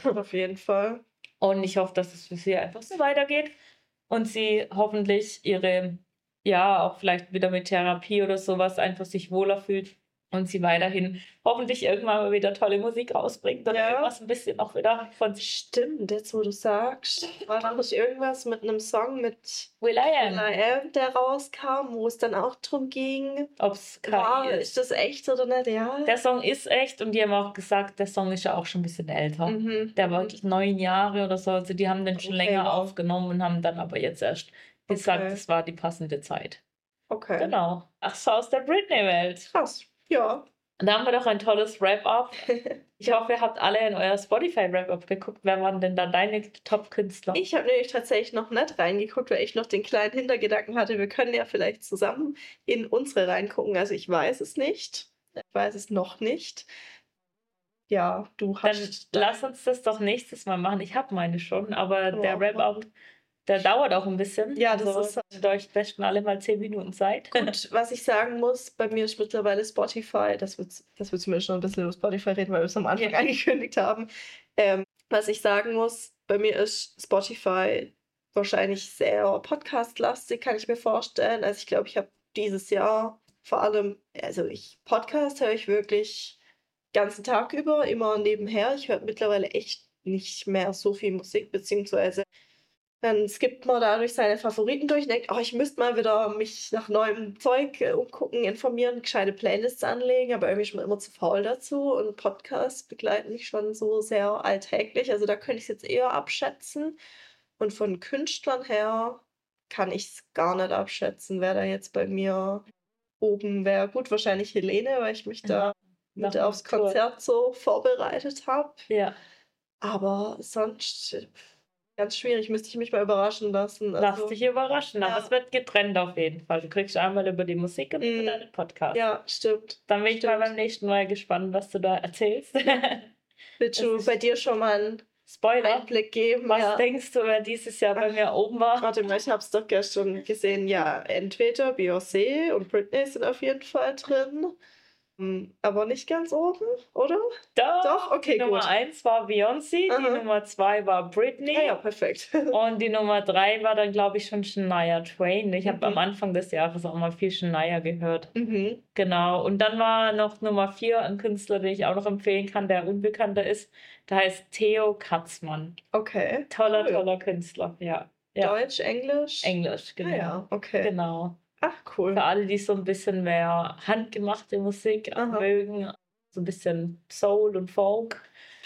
Auf jeden Fall.
Und ich hoffe, dass es für sie einfach so weitergeht und sie hoffentlich ihre, ja, auch vielleicht wieder mit Therapie oder sowas einfach sich wohler fühlt und sie weiterhin hoffentlich irgendwann mal wieder tolle Musik rausbringt oder ja. irgendwas ein bisschen auch wieder von sich.
Stimmt, jetzt wo du sagst, war da nicht irgendwas mit einem Song mit
Will I Am,
Will I Am der rauskam, wo es dann auch drum ging,
ob es
war, ist. ist das echt oder nicht? Ja.
Der Song ist echt und die haben auch gesagt, der Song ist ja auch schon ein bisschen älter. Mhm. Der war wirklich neun Jahre oder so, also die haben den schon okay, länger wow. aufgenommen und haben dann aber jetzt erst gesagt, okay. das war die passende Zeit.
Okay.
Genau. Ach so, aus der Britney-Welt.
Krass. Ja.
Da haben wir doch ein tolles Wrap-up. [LAUGHS] Ich hoffe, ihr habt alle in euer Spotify-Wrap-up geguckt. Wer waren denn da deine Top-Künstler?
Ich habe nämlich tatsächlich noch nicht reingeguckt, weil ich noch den kleinen Hintergedanken hatte, wir können ja vielleicht zusammen in unsere reingucken. Also ich weiß es nicht. Ich weiß es noch nicht. Ja, du
hast. Dann lass uns das doch nächstes Mal machen. Ich habe meine schon, aber oh, der Wrap-up der dauert auch ein bisschen.
Ja, das also,
ist. Euch besten alle mal zehn Minuten Zeit.
Gut, was ich sagen muss, bei mir ist mittlerweile Spotify, das wird, das wird mir schon ein bisschen über Spotify reden, weil wir es am Anfang ja. [LAUGHS] angekündigt haben. Ähm, was ich sagen muss, bei mir ist Spotify wahrscheinlich sehr podcast-lastig, kann ich mir vorstellen. Also ich glaube, ich habe dieses Jahr vor allem, also ich Podcast höre ich wirklich ganzen Tag über, immer nebenher. Ich höre mittlerweile echt nicht mehr so viel Musik, beziehungsweise dann skippt man dadurch seine Favoriten durch und denkt, oh, ich müsste mal wieder mich nach neuem Zeug äh, umgucken, informieren, gescheite Playlists anlegen, aber irgendwie schon immer zu faul dazu. Und Podcasts begleiten mich schon so sehr alltäglich. Also da könnte ich es jetzt eher abschätzen. Und von Künstlern her kann ich es gar nicht abschätzen, wer da jetzt bei mir oben wäre. Gut, wahrscheinlich Helene, weil ich mich da mit aufs Konzert so vorbereitet habe.
Ja.
Aber sonst Ganz schwierig, müsste ich mich mal überraschen lassen.
Also, Lass dich überraschen, aber ja. es wird getrennt auf jeden Fall. Du kriegst einmal über die Musik und über mm. deinen Podcast.
Ja, stimmt.
Dann bin
stimmt.
ich mal beim nächsten Mal gespannt, was du da erzählst.
Willst [LAUGHS] du bei dir schon mal einen Spoiler Einblick geben?
Was ja. denkst du, wer dieses Jahr bei mir oben war?
Warte mal, ich habe es doch gestern gesehen. Ja, entweder Beyoncé und Britney sind auf jeden Fall drin. Hm, aber nicht ganz oben, oder?
Doch, Doch? okay, die gut. Nummer 1 war Beyoncé, Aha. die Nummer 2 war Britney.
Ja, ja, perfekt. [LAUGHS]
und die Nummer 3 war dann, glaube ich, schon Shania Twain. Ich mhm. habe am Anfang des Jahres auch mal viel Shania gehört. Mhm. Genau. Und dann war noch Nummer 4 ein Künstler, den ich auch noch empfehlen kann, der unbekannter ist. Der heißt Theo Katzmann.
Okay.
Toller, cool. toller Künstler, ja. ja.
Deutsch, Englisch?
Englisch, genau. Ah,
ja, okay.
Genau.
Ach, cool.
Für alle, die so ein bisschen mehr handgemachte Musik Aha. mögen, so ein bisschen Soul und Folk,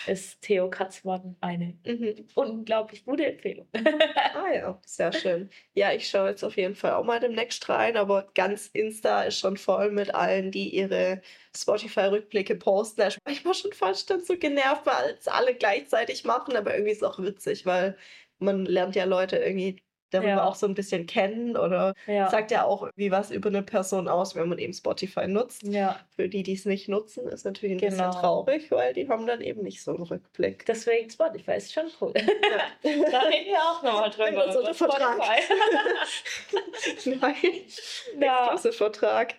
ist Theo Katzmann eine mhm. unglaublich gute Empfehlung. [LAUGHS]
ah ja, sehr schön. Ja, ich schaue jetzt auf jeden Fall auch mal demnächst rein, aber ganz Insta ist schon voll mit allen, die ihre Spotify-Rückblicke posten. Ich war schon fast dann so genervt, weil es alle gleichzeitig machen, aber irgendwie ist es auch witzig, weil man lernt ja Leute irgendwie darüber ja. auch so ein bisschen kennen oder ja. sagt ja auch irgendwie was über eine Person aus, wenn man eben Spotify nutzt.
Ja.
Für die, die es nicht nutzen, ist natürlich ein genau. bisschen traurig, weil die haben dann eben nicht so einen Rückblick.
Deswegen Spotify ist schon cool. Ja. [LAUGHS] da reden wir auch nochmal drüber.
So Vertrag. [LAUGHS] Nein. Ja. Vertrag.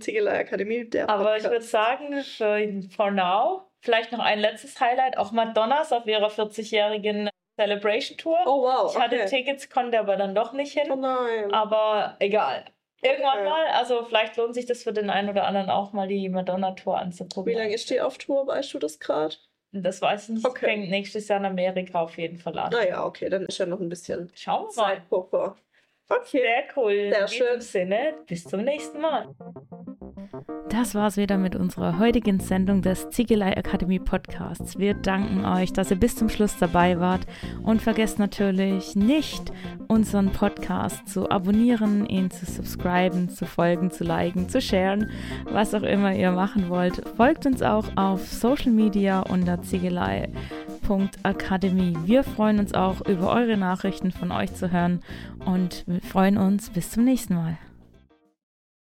Zigelei Akademie, der
Aber Podcast. ich würde sagen, für for now, vielleicht noch ein letztes Highlight. Auch Madonnas auf ihrer 40-jährigen Celebration Tour.
Oh wow.
Ich hatte Tickets, konnte aber dann doch nicht hin.
Oh nein.
Aber egal. Irgendwann okay. mal, also vielleicht lohnt sich das für den einen oder anderen auch mal die Madonna-Tour anzuprobieren.
Wie lange ist die auf Tour, weißt du das gerade?
Das weiß ich nicht. Okay. Fängt nächstes Jahr in Amerika auf jeden Fall an.
Naja, okay, dann ist ja noch ein bisschen
Schauen wir mal.
Zeitpuffer.
Okay. Sehr cool.
Sehr schön.
In Sinne, bis zum nächsten Mal.
Das war's wieder mit unserer heutigen Sendung des Ziegelei Akademie Podcasts. Wir danken euch, dass ihr bis zum Schluss dabei wart und vergesst natürlich nicht, unseren Podcast zu abonnieren, ihn zu subscriben, zu folgen, zu liken, zu sharen, was auch immer ihr machen wollt. Folgt uns auch auf Social Media unter Ziegelei.akademie. Wir freuen uns auch über eure Nachrichten von euch zu hören und freuen uns bis zum nächsten Mal.